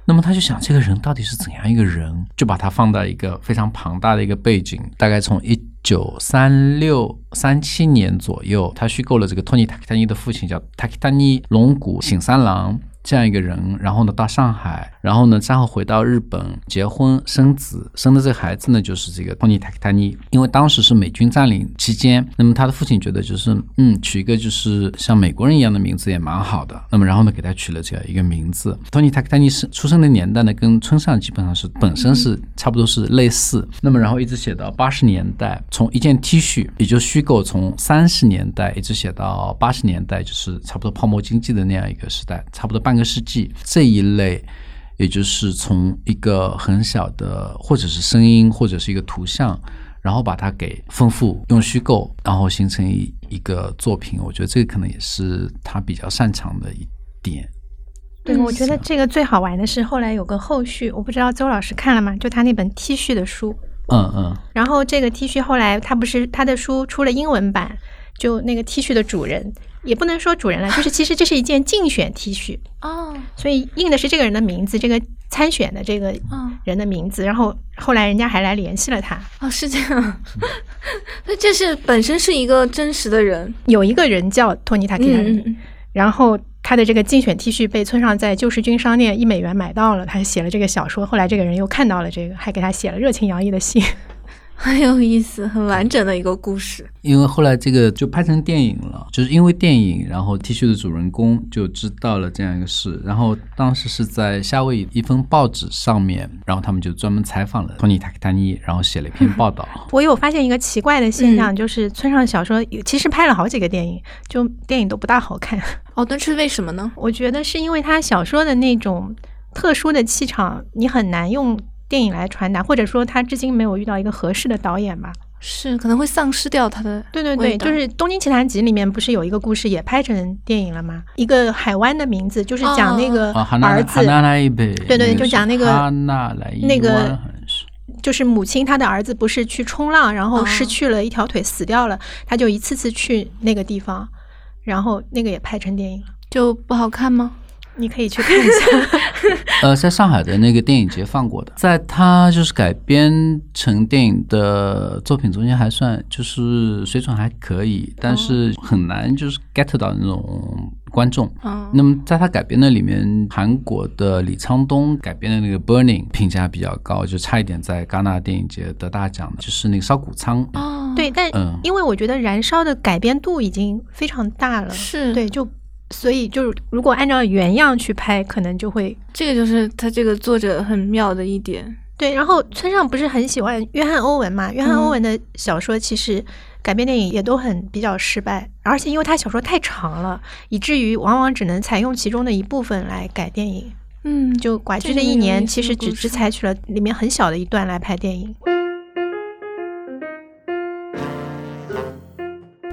那么他就想这个人到底是怎样一个人，就把他放到一个非常庞大的一个背景，大概从一。九三六三七年左右，他虚构了这个托尼塔克丹尼的父亲叫塔克丹尼龙骨醒三郎。这样一个人，然后呢到上海，然后呢然后回到日本结婚生子，生的这个孩子呢就是这个托尼塔克塔尼。因为当时是美军占领期间，那么他的父亲觉得就是嗯取一个就是像美国人一样的名字也蛮好的，那么然后呢给他取了这样一个名字。托尼塔克塔尼是出生的年代呢跟村上基本上是本身是差不多是类似。那么然后一直写到八十年代，从一件 T 恤，也就虚构，从三十年代一直写到八十年代，就是差不多泡沫经济的那样一个时代，差不多半个世纪这一类。也就是从一个很小的，或者是声音，或者是一个图像，然后把它给丰富，用虚构，然后形成一一个作品。我觉得这个可能也是他比较擅长的一点。对，我觉得这个最好玩的是后来有个后续，我不知道周老师看了吗？就他那本 T 恤的书。嗯嗯。然后这个 T 恤后来他不是他的书出了英文版，就那个 T 恤的主人。也不能说主人了，就是其实这是一件竞选 T 恤哦，所以印的是这个人的名字，这个参选的这个人的名字，然后后来人家还来联系了他哦，是这样，那这是本身是一个真实的人，有一个人叫托尼塔克嗯，然后他的这个竞选 T 恤被村上在旧时军商店一美元买到了，他写了这个小说，后来这个人又看到了这个，还给他写了热情洋溢的信。很有意思，很完整的一个故事。因为后来这个就拍成电影了，就是因为电影，然后 T 恤的主人公就知道了这样一个事，然后当时是在夏威夷一份报纸上面，然后他们就专门采访了托尼塔克丹尼，然后写了一篇报道。我有发现一个奇怪的现象，就是村上小说其实拍了好几个电影，就电影都不大好看。哦，那是为什么呢？我觉得是因为他小说的那种特殊的气场，你很难用。电影来传达，或者说他至今没有遇到一个合适的导演吧？是，可能会丧失掉他的。对对对，就是《东京奇谭集》里面不是有一个故事也拍成电影了吗？一个海湾的名字，就是讲那个儿子。对对，就讲那个那个，就是母亲她的儿子不是去冲浪，然后失去了一条腿死掉了，他就一次次去那个地方，然后那个也拍成电影了，就不好看吗？你可以去看一下，呃，在上海的那个电影节放过的，在他就是改编成电影的作品中间还算就是水准还可以，但是很难就是 get 到那种观众。那么在他改编的里面，韩国的李沧东改编的那个《Burning》评价比较高，就差一点在戛纳电影节得大奖的，就是那个烧谷仓。哦，对，但因为我觉得《燃烧》的改编度已经非常大了，是对就。所以，就是如果按照原样去拍，可能就会这个就是他这个作者很妙的一点。对，然后村上不是很喜欢约翰欧文嘛？约翰欧文的小说其实改编电影也都很比较失败，而且因为他小说太长了，以至于往往只能采用其中的一部分来改电影。嗯，就寡居的一年，其实只只采取了里面很小的一段来拍电影。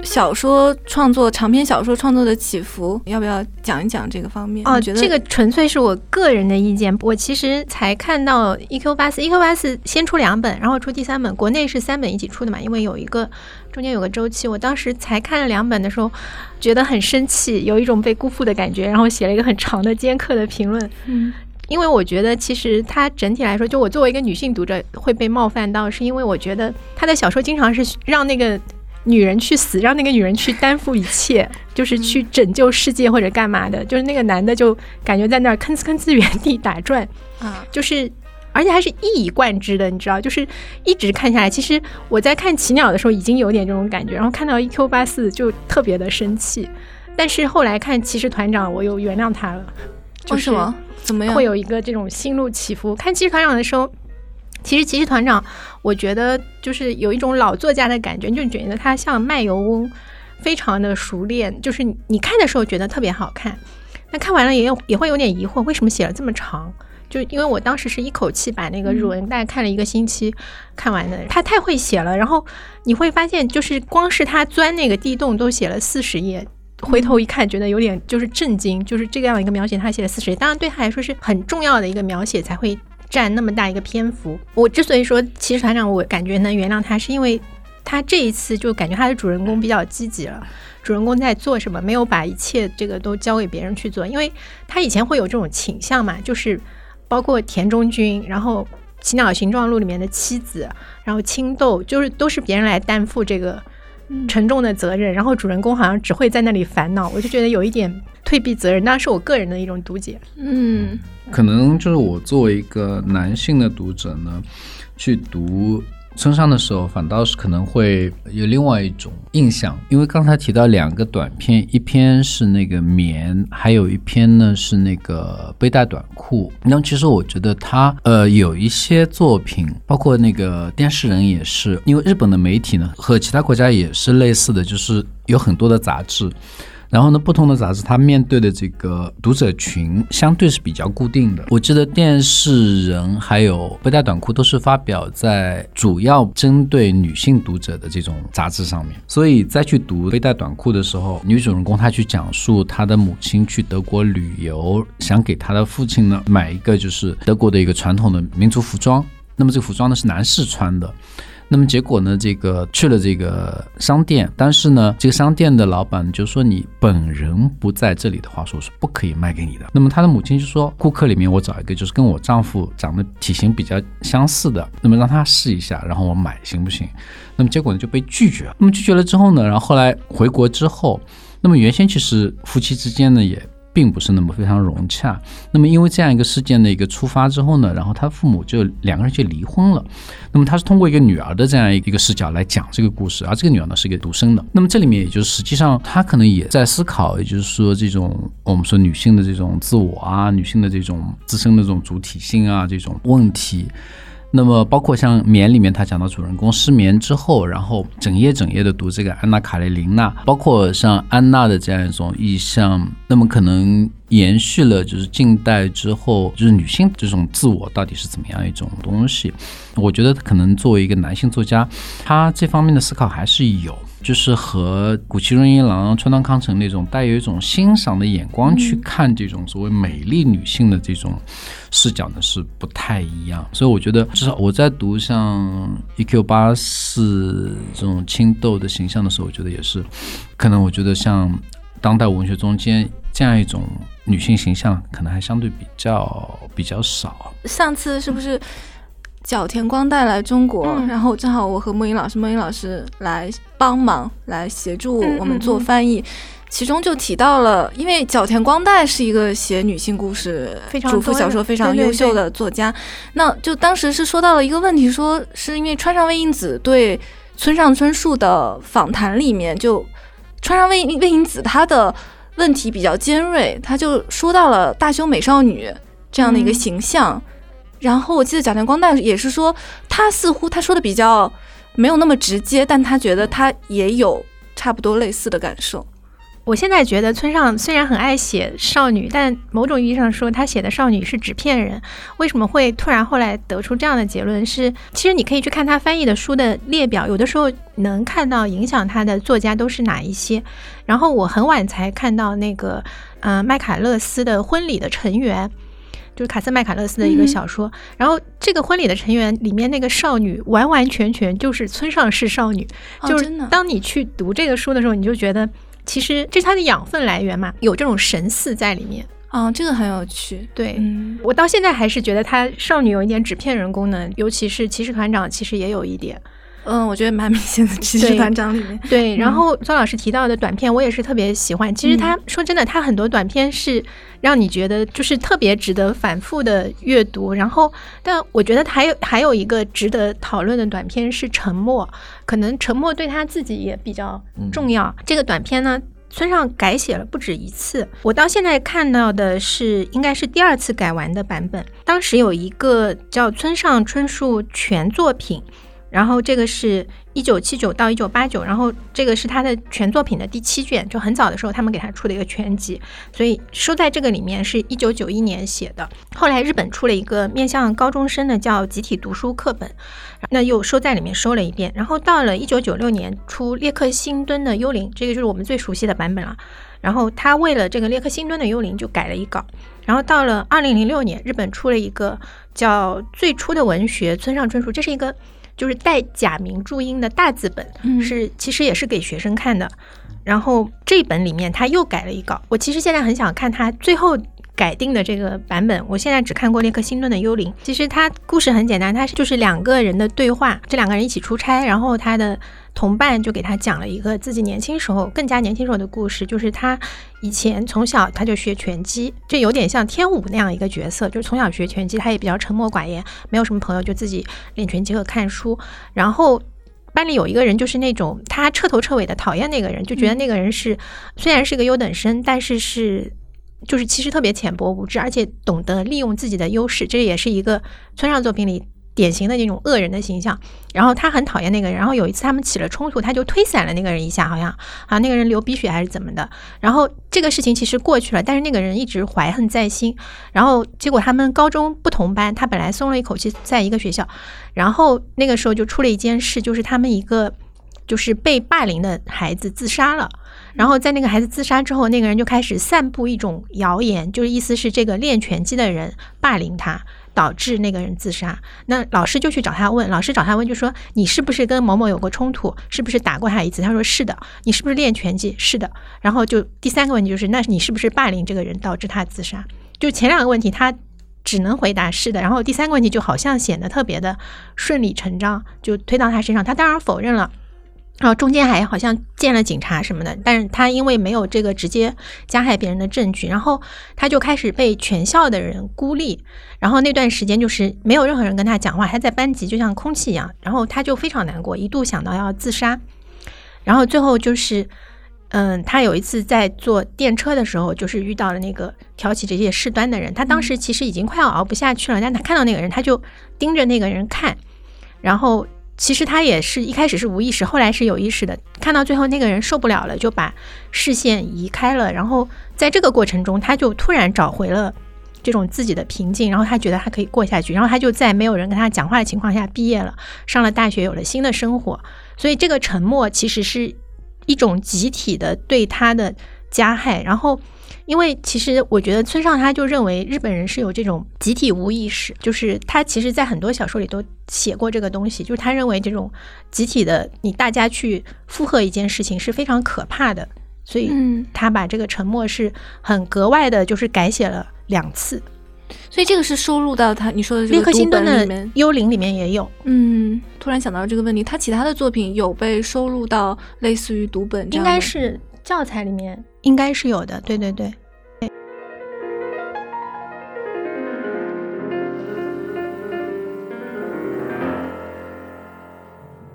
小说创作，长篇小说创作的起伏，要不要讲一讲这个方面？哦，觉得这个纯粹是我个人的意见。我其实才看到 EQ 八四，EQ 八四先出两本，然后出第三本，国内是三本一起出的嘛？因为有一个中间有个周期。我当时才看了两本的时候，觉得很生气，有一种被辜负的感觉，然后写了一个很长的尖刻的评论。嗯，因为我觉得其实它整体来说，就我作为一个女性读者会被冒犯到，是因为我觉得他的小说经常是让那个。女人去死，让那个女人去担负一切，就是去拯救世界或者干嘛的。就是那个男的就感觉在那儿吭哧吭哧原地打转啊，就是而且还是一以贯之的，你知道，就是一直看下来。其实我在看奇鸟的时候已经有点这种感觉，然后看到 EQ 八四就特别的生气。但是后来看骑士团长，我又原谅他了。为什么？怎么样？会有一个这种心路起伏。看骑士团长的时候。其实骑士团长，我觉得就是有一种老作家的感觉，就觉得他像卖油翁，非常的熟练。就是你看的时候觉得特别好看，那看完了也有也会有点疑惑，为什么写了这么长？就因为我当时是一口气把那个日文大概看了一个星期看完的。他太会写了，然后你会发现，就是光是他钻那个地洞都写了四十页，回头一看觉得有点就是震惊，就是这样一个描写他写了四十页，当然对他来说是很重要的一个描写才会。占那么大一个篇幅，我之所以说骑士团长，我感觉能原谅他，是因为他这一次就感觉他的主人公比较积极了。主人公在做什么，没有把一切这个都交给别人去做，因为他以前会有这种倾向嘛，就是包括田中君，然后《奇鸟形状录》里面的妻子，然后青豆，就是都是别人来担负这个沉重的责任，然后主人公好像只会在那里烦恼，我就觉得有一点退避责任，当然是我个人的一种读解，嗯。可能就是我作为一个男性的读者呢，去读村上的时候，反倒是可能会有另外一种印象，因为刚才提到两个短片，一篇是那个棉，还有一篇呢是那个背带短裤。那么其实我觉得他呃有一些作品，包括那个电视人也是，因为日本的媒体呢和其他国家也是类似的，就是有很多的杂志。然后呢，不同的杂志它面对的这个读者群相对是比较固定的。我记得电视人还有背带短裤都是发表在主要针对女性读者的这种杂志上面。所以在去读背带短裤的时候，女主人公她去讲述她的母亲去德国旅游，想给她的父亲呢买一个就是德国的一个传统的民族服装。那么这个服装呢是男士穿的。那么结果呢？这个去了这个商店，但是呢，这个商店的老板就说你本人不在这里的话，说是不可以卖给你的。那么他的母亲就说，顾客里面我找一个就是跟我丈夫长得体型比较相似的，那么让他试一下，然后我买行不行？那么结果呢就被拒绝了。那么拒绝了之后呢，然后后来回国之后，那么原先其实夫妻之间呢也。并不是那么非常融洽。那么，因为这样一个事件的一个出发之后呢，然后他父母就两个人就离婚了。那么，他是通过一个女儿的这样一个视角来讲这个故事，而这个女儿呢是一个独生的。那么，这里面也就是实际上他可能也在思考，也就是说这种我们说女性的这种自我啊，女性的这种自身的这种主体性啊这种问题。那么，包括像《眠》里面，他讲到主人公失眠之后，然后整夜整夜的读这个《安娜·卡列琳娜》，包括像安娜的这样一种意象，那么可能延续了就是近代之后，就是女性这种自我到底是怎么样一种东西？我觉得可能作为一个男性作家，他这方面的思考还是有。就是和古崎润一郎、川端康成那种带有一种欣赏的眼光去看这种所谓美丽女性的这种视角呢，是不太一样。所以我觉得，至少我在读像 E.Q. 八四这种青豆的形象的时候，我觉得也是，可能我觉得像当代文学中间这样一种女性形象，可能还相对比较比较少。上次是不是？角田光代来中国，然后正好我和莫英老师、莫英老师来帮忙，来协助我们做翻译。其中就提到了，因为角田光代是一个写女性故事、主妇小说非常优秀的作家，那就当时是说到了一个问题，说是因为川上未英子对村上春树的访谈里面，就川上未未英子她的问题比较尖锐，她就说到了大胸美少女这样的一个形象。然后我记得角田光代也是说，他似乎他说的比较没有那么直接，但他觉得他也有差不多类似的感受。我现在觉得村上虽然很爱写少女，但某种意义上说，他写的少女是纸片人。为什么会突然后来得出这样的结论？是其实你可以去看他翻译的书的列表，有的时候能看到影响他的作家都是哪一些。然后我很晚才看到那个，呃，麦卡勒斯的婚礼的成员。就是卡斯麦卡勒斯的一个小说，然后这个婚礼的成员里面那个少女完完全全就是村上式少女，就是当你去读这个书的时候，你就觉得其实这是它的养分来源嘛，有这种神似在里面啊，这个很有趣。对我到现在还是觉得她少女有一点纸片人功能，尤其是骑士团长，其实也有一点。嗯，我觉得蛮明显的。其实团长里面，对。然后孙老师提到的短片，我也是特别喜欢。其实他说真的，他很多短片是让你觉得就是特别值得反复的阅读。然后，但我觉得还有还有一个值得讨论的短片是《沉默》，可能《沉默》对他自己也比较重要。这个短片呢，村上改写了不止一次。我到现在看到的是，应该是第二次改完的版本。当时有一个叫村上春树全作品。然后这个是一九七九到一九八九，然后这个是他的全作品的第七卷，就很早的时候他们给他出的一个全集，所以收在这个里面是一九九一年写的。后来日本出了一个面向高中生的叫集体读书课本，那又收在里面收了一遍。然后到了一九九六年出列克星敦的幽灵，这个就是我们最熟悉的版本了。然后他为了这个列克星敦的幽灵就改了一稿。然后到了二零零六年，日本出了一个叫最初的文学村上春树，这是一个。就是带假名注音的大字本，是其实也是给学生看的。然后这本里面他又改了一稿，我其实现在很想看他最后改定的这个版本。我现在只看过列克星顿的幽灵，其实它故事很简单，它就是两个人的对话，这两个人一起出差，然后他的同伴就给他讲了一个自己年轻时候更加年轻时候的故事，就是他以前从小他就学拳击，这有点像天武那样一个角色，就是从小学拳击，他也比较沉默寡言，没有什么朋友，就自己练拳击和看书。然后班里有一个人，就是那种他彻头彻尾的讨厌那个人，就觉得那个人是虽然是个优等生，但是是就是其实特别浅薄无知，而且懂得利用自己的优势，这也是一个村上作品里。典型的那种恶人的形象，然后他很讨厌那个人，然后有一次他们起了冲突，他就推散了那个人一下，好像啊那个人流鼻血还是怎么的，然后这个事情其实过去了，但是那个人一直怀恨在心，然后结果他们高中不同班，他本来松了一口气在一个学校，然后那个时候就出了一件事，就是他们一个就是被霸凌的孩子自杀了，然后在那个孩子自杀之后，那个人就开始散布一种谣言，就是意思是这个练拳击的人霸凌他。导致那个人自杀，那老师就去找他问，老师找他问就说你是不是跟某某有过冲突，是不是打过他一次？他说是的。你是不是练拳击？是的。然后就第三个问题就是，那你是不是霸凌这个人导致他自杀？就前两个问题他只能回答是的，然后第三个问题就好像显得特别的顺理成章，就推到他身上，他当然否认了。然后中间还好像见了警察什么的，但是他因为没有这个直接加害别人的证据，然后他就开始被全校的人孤立。然后那段时间就是没有任何人跟他讲话，他在班级就像空气一样。然后他就非常难过，一度想到要自杀。然后最后就是，嗯，他有一次在坐电车的时候，就是遇到了那个挑起这些事端的人。他当时其实已经快要熬不下去了，但他看到那个人，他就盯着那个人看，然后。其实他也是一开始是无意识，后来是有意识的。看到最后那个人受不了了，就把视线移开了。然后在这个过程中，他就突然找回了这种自己的平静，然后他觉得他可以过下去。然后他就在没有人跟他讲话的情况下毕业了，上了大学，有了新的生活。所以这个沉默其实是一种集体的对他的加害。然后。因为其实我觉得村上他就认为日本人是有这种集体无意识，就是他其实在很多小说里都写过这个东西，就是他认为这种集体的你大家去附和一件事情是非常可怕的，所以他把这个沉默是很格外的，就是改写了两次，所以这个是收录到他你说的这个克星顿的《幽灵》里面也有。嗯，突然想到这个问题，他其他的作品有被收录到类似于读本，应该是教材里面应该是有的，对对对。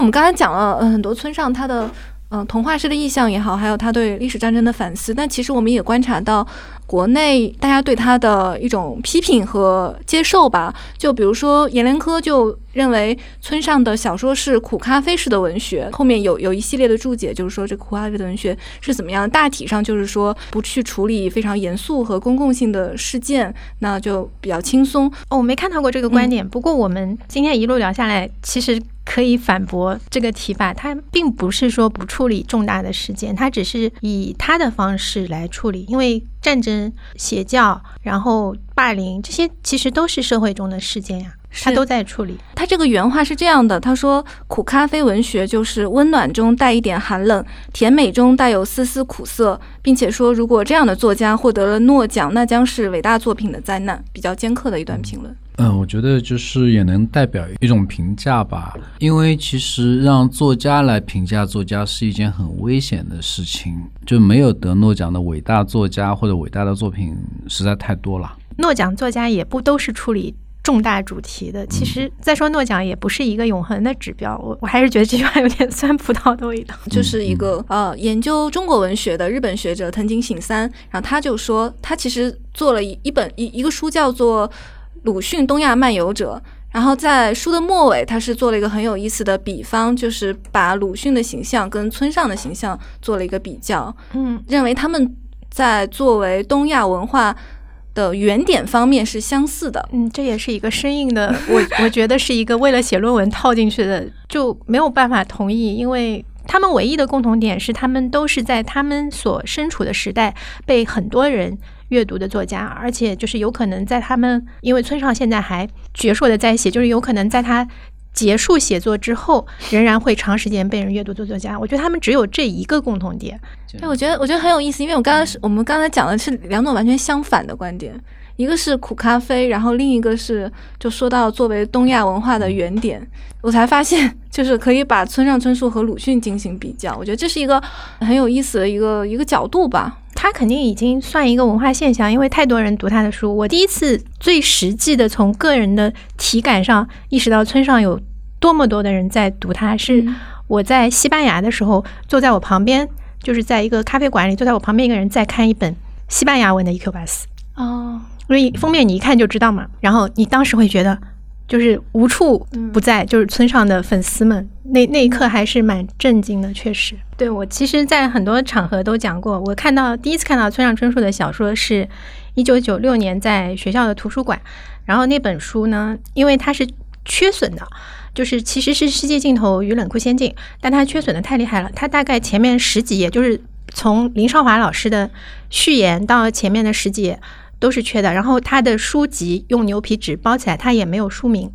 我们刚才讲了很多村上他的嗯童话式的意象也好，还有他对历史战争的反思，但其实我们也观察到。国内大家对他的一种批评和接受吧，就比如说阎连科就认为村上的小说是苦咖啡式的文学，后面有有一系列的注解，就是说这苦咖啡的文学是怎么样，大体上就是说不去处理非常严肃和公共性的事件，那就比较轻松。哦，我没看到过这个观点，不过我们今天一路聊下来，其实可以反驳这个提法，他并不是说不处理重大的事件，他只是以他的方式来处理，因为。战争、邪教，然后霸凌，这些其实都是社会中的事件呀，他都在处理。他这个原话是这样的：他说，苦咖啡文学就是温暖中带一点寒冷，甜美中带有丝丝苦涩，并且说，如果这样的作家获得了诺奖，那将是伟大作品的灾难。比较尖刻的一段评论。嗯，我觉得就是也能代表一种评价吧，因为其实让作家来评价作家是一件很危险的事情。就没有得诺奖的伟大作家或者伟大的作品实在太多了。诺奖作家也不都是处理重大主题的。其实再说诺奖也不是一个永恒的指标。我我还是觉得这句话有点酸葡萄的味道。就是一个呃研究中国文学的日本学者藤井醒三，然后他就说他其实做了一一本一一个书叫做。鲁迅东亚漫游者，然后在书的末尾，他是做了一个很有意思的比方，就是把鲁迅的形象跟村上的形象做了一个比较，嗯，认为他们在作为东亚文化的原点方面是相似的，嗯，这也是一个生硬的，我我觉得是一个为了写论文套进去的，就没有办法同意，因为他们唯一的共同点是，他们都是在他们所身处的时代被很多人。阅读的作家，而且就是有可能在他们，因为村上现在还矍铄的在写，就是有可能在他结束写作之后，仍然会长时间被人阅读做作家。我觉得他们只有这一个共同点。对，我觉得我觉得很有意思，因为我刚刚是我们刚才讲的是两种完全相反的观点。一个是苦咖啡，然后另一个是就说到作为东亚文化的原点，我才发现就是可以把村上春树和鲁迅进行比较，我觉得这是一个很有意思的一个一个角度吧。他肯定已经算一个文化现象，因为太多人读他的书。我第一次最实际的从个人的体感上意识到村上有多么多的人在读他，是我在西班牙的时候，坐在我旁边，就是在一个咖啡馆里，坐在我旁边一个人在看一本西班牙文的《EQ 巴斯》哦，所以封面你一看就知道嘛。然后你当时会觉得。就是无处不在，就是村上的粉丝们，那那一刻还是蛮震惊的，确实。对我，其实，在很多场合都讲过，我看到第一次看到村上春树的小说是一九九六年在学校的图书馆，然后那本书呢，因为它是缺损的，就是其实是《世界尽头与冷酷仙境》，但它缺损的太厉害了，它大概前面十几页，就是从林少华老师的序言到前面的十几页。都是缺的，然后他的书籍用牛皮纸包起来，他也没有书名，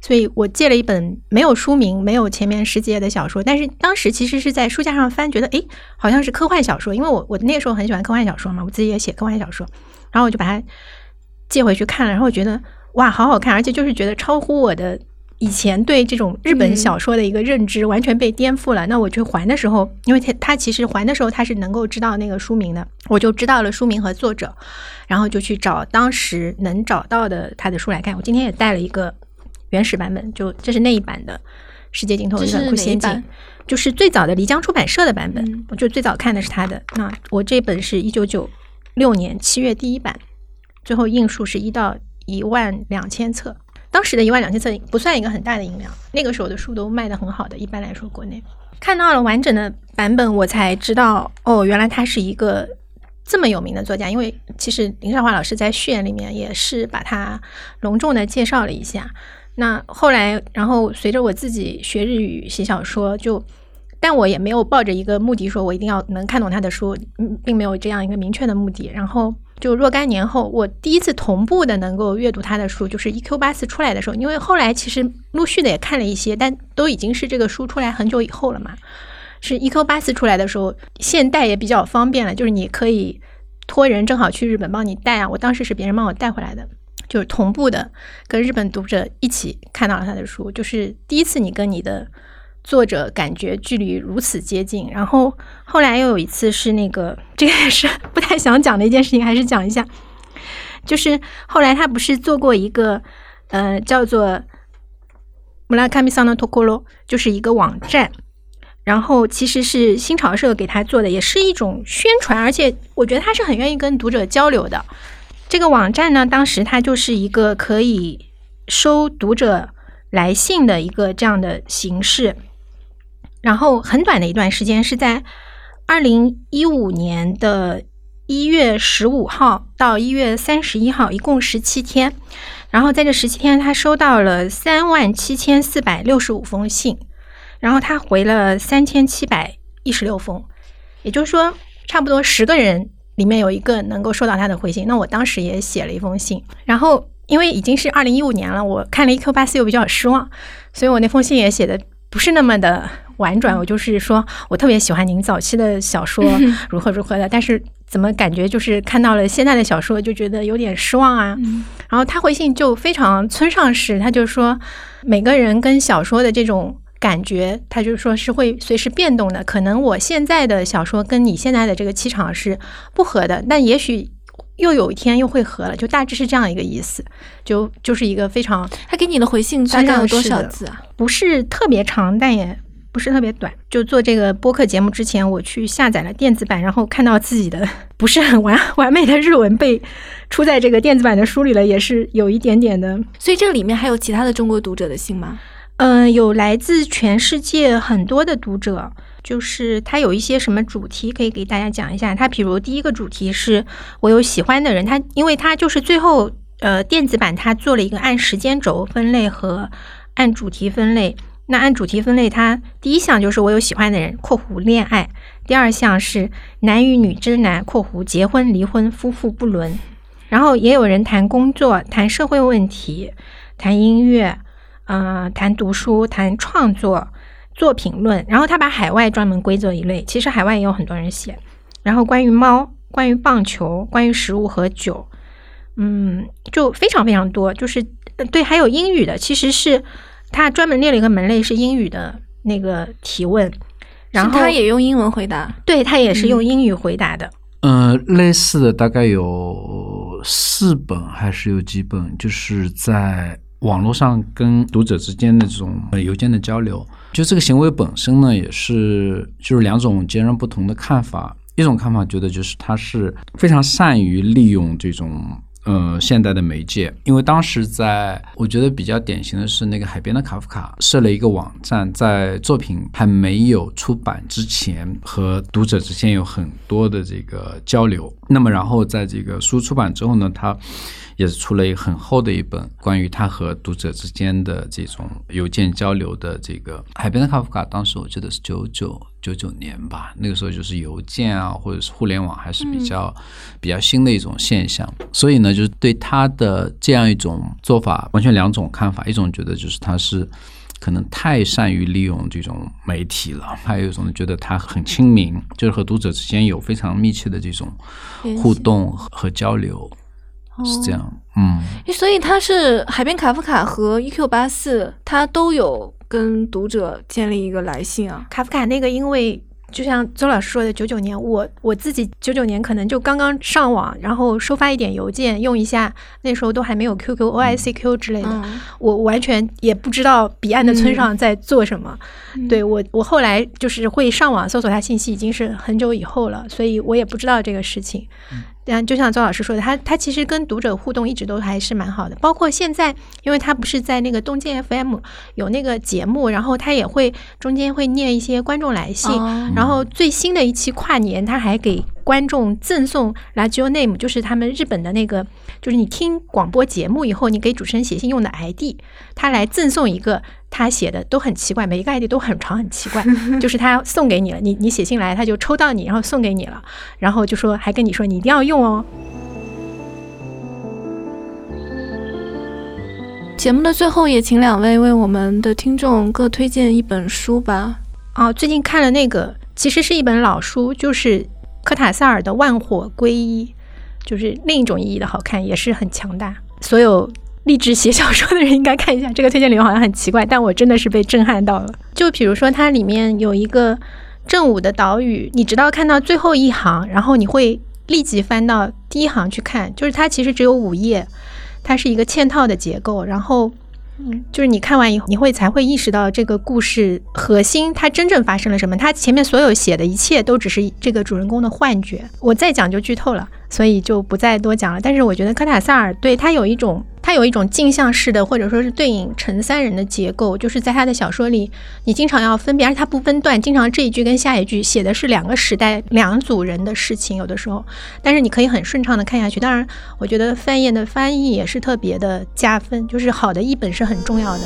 所以我借了一本没有书名、没有前面十几页的小说。但是当时其实是在书架上翻，觉得诶好像是科幻小说，因为我我那个时候很喜欢科幻小说嘛，我自己也写科幻小说，然后我就把它借回去看了，然后觉得哇，好好看，而且就是觉得超乎我的。以前对这种日本小说的一个认知完全被颠覆了。那我去还的时候，因为他他其实还的时候他是能够知道那个书名的，我就知道了书名和作者，然后就去找当时能找到的他的书来看。我今天也带了一个原始版本，就这是那一版的《世界尽头的冷酷仙境》，就是最早的漓江出版社的版本。我就最早看的是他的。那我这本是一九九六年七月第一版，最后印数是一到一万两千册。当时的一万两千册不算一个很大的音量，那个时候的书都卖的很好的。一般来说，国内看到了完整的版本，我才知道哦，原来他是一个这么有名的作家。因为其实林少华老师在序言里面也是把他隆重的介绍了一下。那后来，然后随着我自己学日语、写小说，就。但我也没有抱着一个目的说，我一定要能看懂他的书，并没有这样一个明确的目的。然后就若干年后，我第一次同步的能够阅读他的书，就是《E Q 八四》出来的时候。因为后来其实陆续的也看了一些，但都已经是这个书出来很久以后了嘛。是《E Q 八四》出来的时候，现代也比较方便了，就是你可以托人正好去日本帮你带啊。我当时是别人帮我带回来的，就是同步的跟日本读者一起看到了他的书，就是第一次你跟你的。作者感觉距离如此接近，然后后来又有一次是那个，这个也是不太想讲的一件事情，还是讲一下。就是后来他不是做过一个，呃，叫做 “Murakami San Tokoro”，就是一个网站，然后其实是新潮社给他做的，也是一种宣传，而且我觉得他是很愿意跟读者交流的。这个网站呢，当时它就是一个可以收读者来信的一个这样的形式。然后很短的一段时间是在二零一五年的一月十五号到一月三十一号，一共十七天。然后在这十七天，他收到了三万七千四百六十五封信，然后他回了三千七百一十六封，也就是说，差不多十个人里面有一个能够收到他的回信。那我当时也写了一封信，然后因为已经是二零一五年了，我看了一 Q 八四又比较失望，所以我那封信也写的不是那么的。婉转，我就是说我特别喜欢您早期的小说，如何如何的，但是怎么感觉就是看到了现在的小说，就觉得有点失望啊。然后他回信就非常村上式，他就说每个人跟小说的这种感觉，他就说是会随时变动的。可能我现在的小说跟你现在的这个气场是不合的，但也许又有一天又会合了，就大致是这样一个意思。就就是一个非常他给你的回信大概有多少字啊？不是特别长，但也。不是特别短，就做这个播客节目之前，我去下载了电子版，然后看到自己的 不是很完完美的日文被出在这个电子版的书里了，也是有一点点的。所以这个里面还有其他的中国读者的信吗？嗯，有来自全世界很多的读者，就是他有一些什么主题可以给大家讲一下。他比如第一个主题是我有喜欢的人，他因为他就是最后呃电子版他做了一个按时间轴分类和按主题分类。那按主题分类，它第一项就是我有喜欢的人（括弧恋爱），第二项是男与女之男（括弧结婚、离婚、夫妇不伦），然后也有人谈工作、谈社会问题、谈音乐，嗯，谈读书、谈创作、做评论。然后他把海外专门归作一类，其实海外也有很多人写。然后关于猫、关于棒球、关于食物和酒。嗯，就非常非常多，就是呃对，还有英语的，其实是他专门列了一个门类是英语的那个提问，然后他也用英文回答。对他也是用英语回答的。呃，类似的大概有四本还是有几本，就是在网络上跟读者之间的这种呃邮件的交流。就这个行为本身呢，也是就是两种截然不同的看法。一种看法觉得就是他是非常善于利用这种呃现代的媒介，因为当时在我觉得比较典型的是那个海边的卡夫卡设了一个网站，在作品还没有出版之前，和读者之间有很多的这个交流。那么然后在这个书出版之后呢，他也是出了一个很厚的一本关于他和读者之间的这种邮件交流的这个《海边的卡夫卡》。当时我记得是九九九九年吧，那个时候就是邮件啊，或者是互联网还是比较、比较新的一种现象。所以呢，就是对他的这样一种做法，完全两种看法。一种觉得就是他是。可能太善于利用这种媒体了，还有一种觉得他很亲民，就是和读者之间有非常密切的这种互动和交流。是这样，嗯，所以他是海边卡夫卡和 EQ 八四，他都有跟读者建立一个来信啊。卡夫卡那个，因为就像周老师说的，九九年我我自己九九年可能就刚刚上网，然后收发一点邮件用一下，那时候都还没有 QQ、OICQ 之类的，嗯。我完全也不知道彼岸的村上在做什么。对我，我后来就是会上网搜索他信息，已经是很久以后了，所以我也不知道这个事情。但就像周老师说的，他他其实跟读者互动一直都还是蛮好的，包括现在，因为他不是在那个东京 FM 有那个节目，然后他也会中间会念一些观众来信，哦。然后最新的一期跨年，他还给观众赠送 Radio Name，就是他们日本的那个，就是你听广播节目以后，你给主持人写信用的 ID，他来赠送一个。他写的都很奇怪，每一个 ID 都很长很奇怪，就是他送给你了，你你写信来，他就抽到你，然后送给你了，然后就说还跟你说你一定要用哦。节目的最后，也请两位为我们的听众各推荐一本书吧。哦，最近看了那个，其实是一本老书，就是科塔萨尔的《万火归一》，就是另一种意义的好看，也是很强大。所有励志写小说的人应该看一下。这个推荐理由好像很奇怪，但我真的是被震撼到了。就比如说，它里面有一个正午的岛屿，你直到看到最后一行，然后你会立即翻到第一行去看，就是它其实只有五页，它是一个嵌套的结构，然后。嗯，就是你看完以后，你会才会意识到这个故事核心它真正发生了什么。它前面所有写的一切都只是这个主人公的幻觉。我再讲就剧透了，所以就不再多讲了。但是我觉得科塔萨尔对他有一种，他有一种镜像式的，或者说是对应成三人的结构，就是在他的小说里，你经常要分别，而且他不分段，经常这一句跟下一句写的是两个时代、两组人的事情，有的时候，但是你可以很顺畅的看下去。当然，我觉得范燕的翻译也是特别的加分，就是好的译本是很重要的。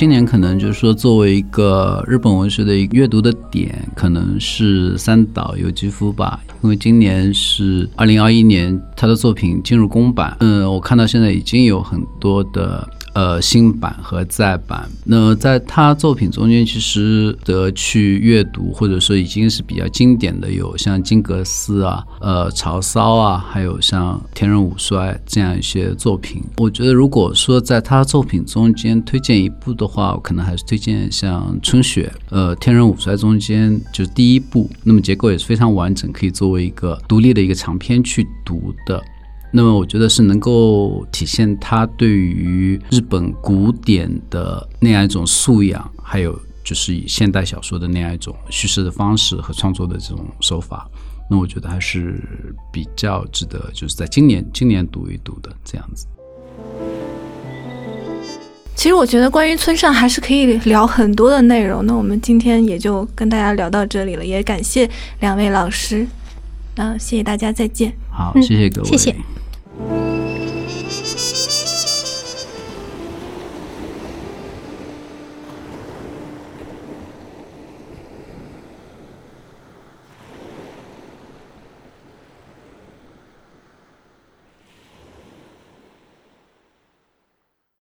今年可能就是说，作为一个日本文学的一个阅读的点，可能是三岛由纪夫吧，因为今年是二零二一年，他的作品进入公版。嗯，我看到现在已经有很多的呃新版和再版。那在他作品中间，其实得去阅读或者说已经是比较经典的，有像金阁寺啊、呃曹骚啊，还有像天人五衰这样一些作品。我觉得如果说在他作品中间推荐一部的话，我可能还是推荐像春雪、呃天人五衰中间就第一部，那么结构也是非常完整，可以作为一个独立的一个长篇去读的。那么我觉得是能够体现他对于日本古典的那样一种素养，还有就是以现代小说的那样一种叙事的方式和创作的这种手法。那我觉得还是比较值得，就是在今年今年读一读的这样子。其实我觉得关于村上还是可以聊很多的内容。那我们今天也就跟大家聊到这里了，也感谢两位老师。嗯、谢谢大家，再见。好，嗯谢谢各位，谢谢 Bye.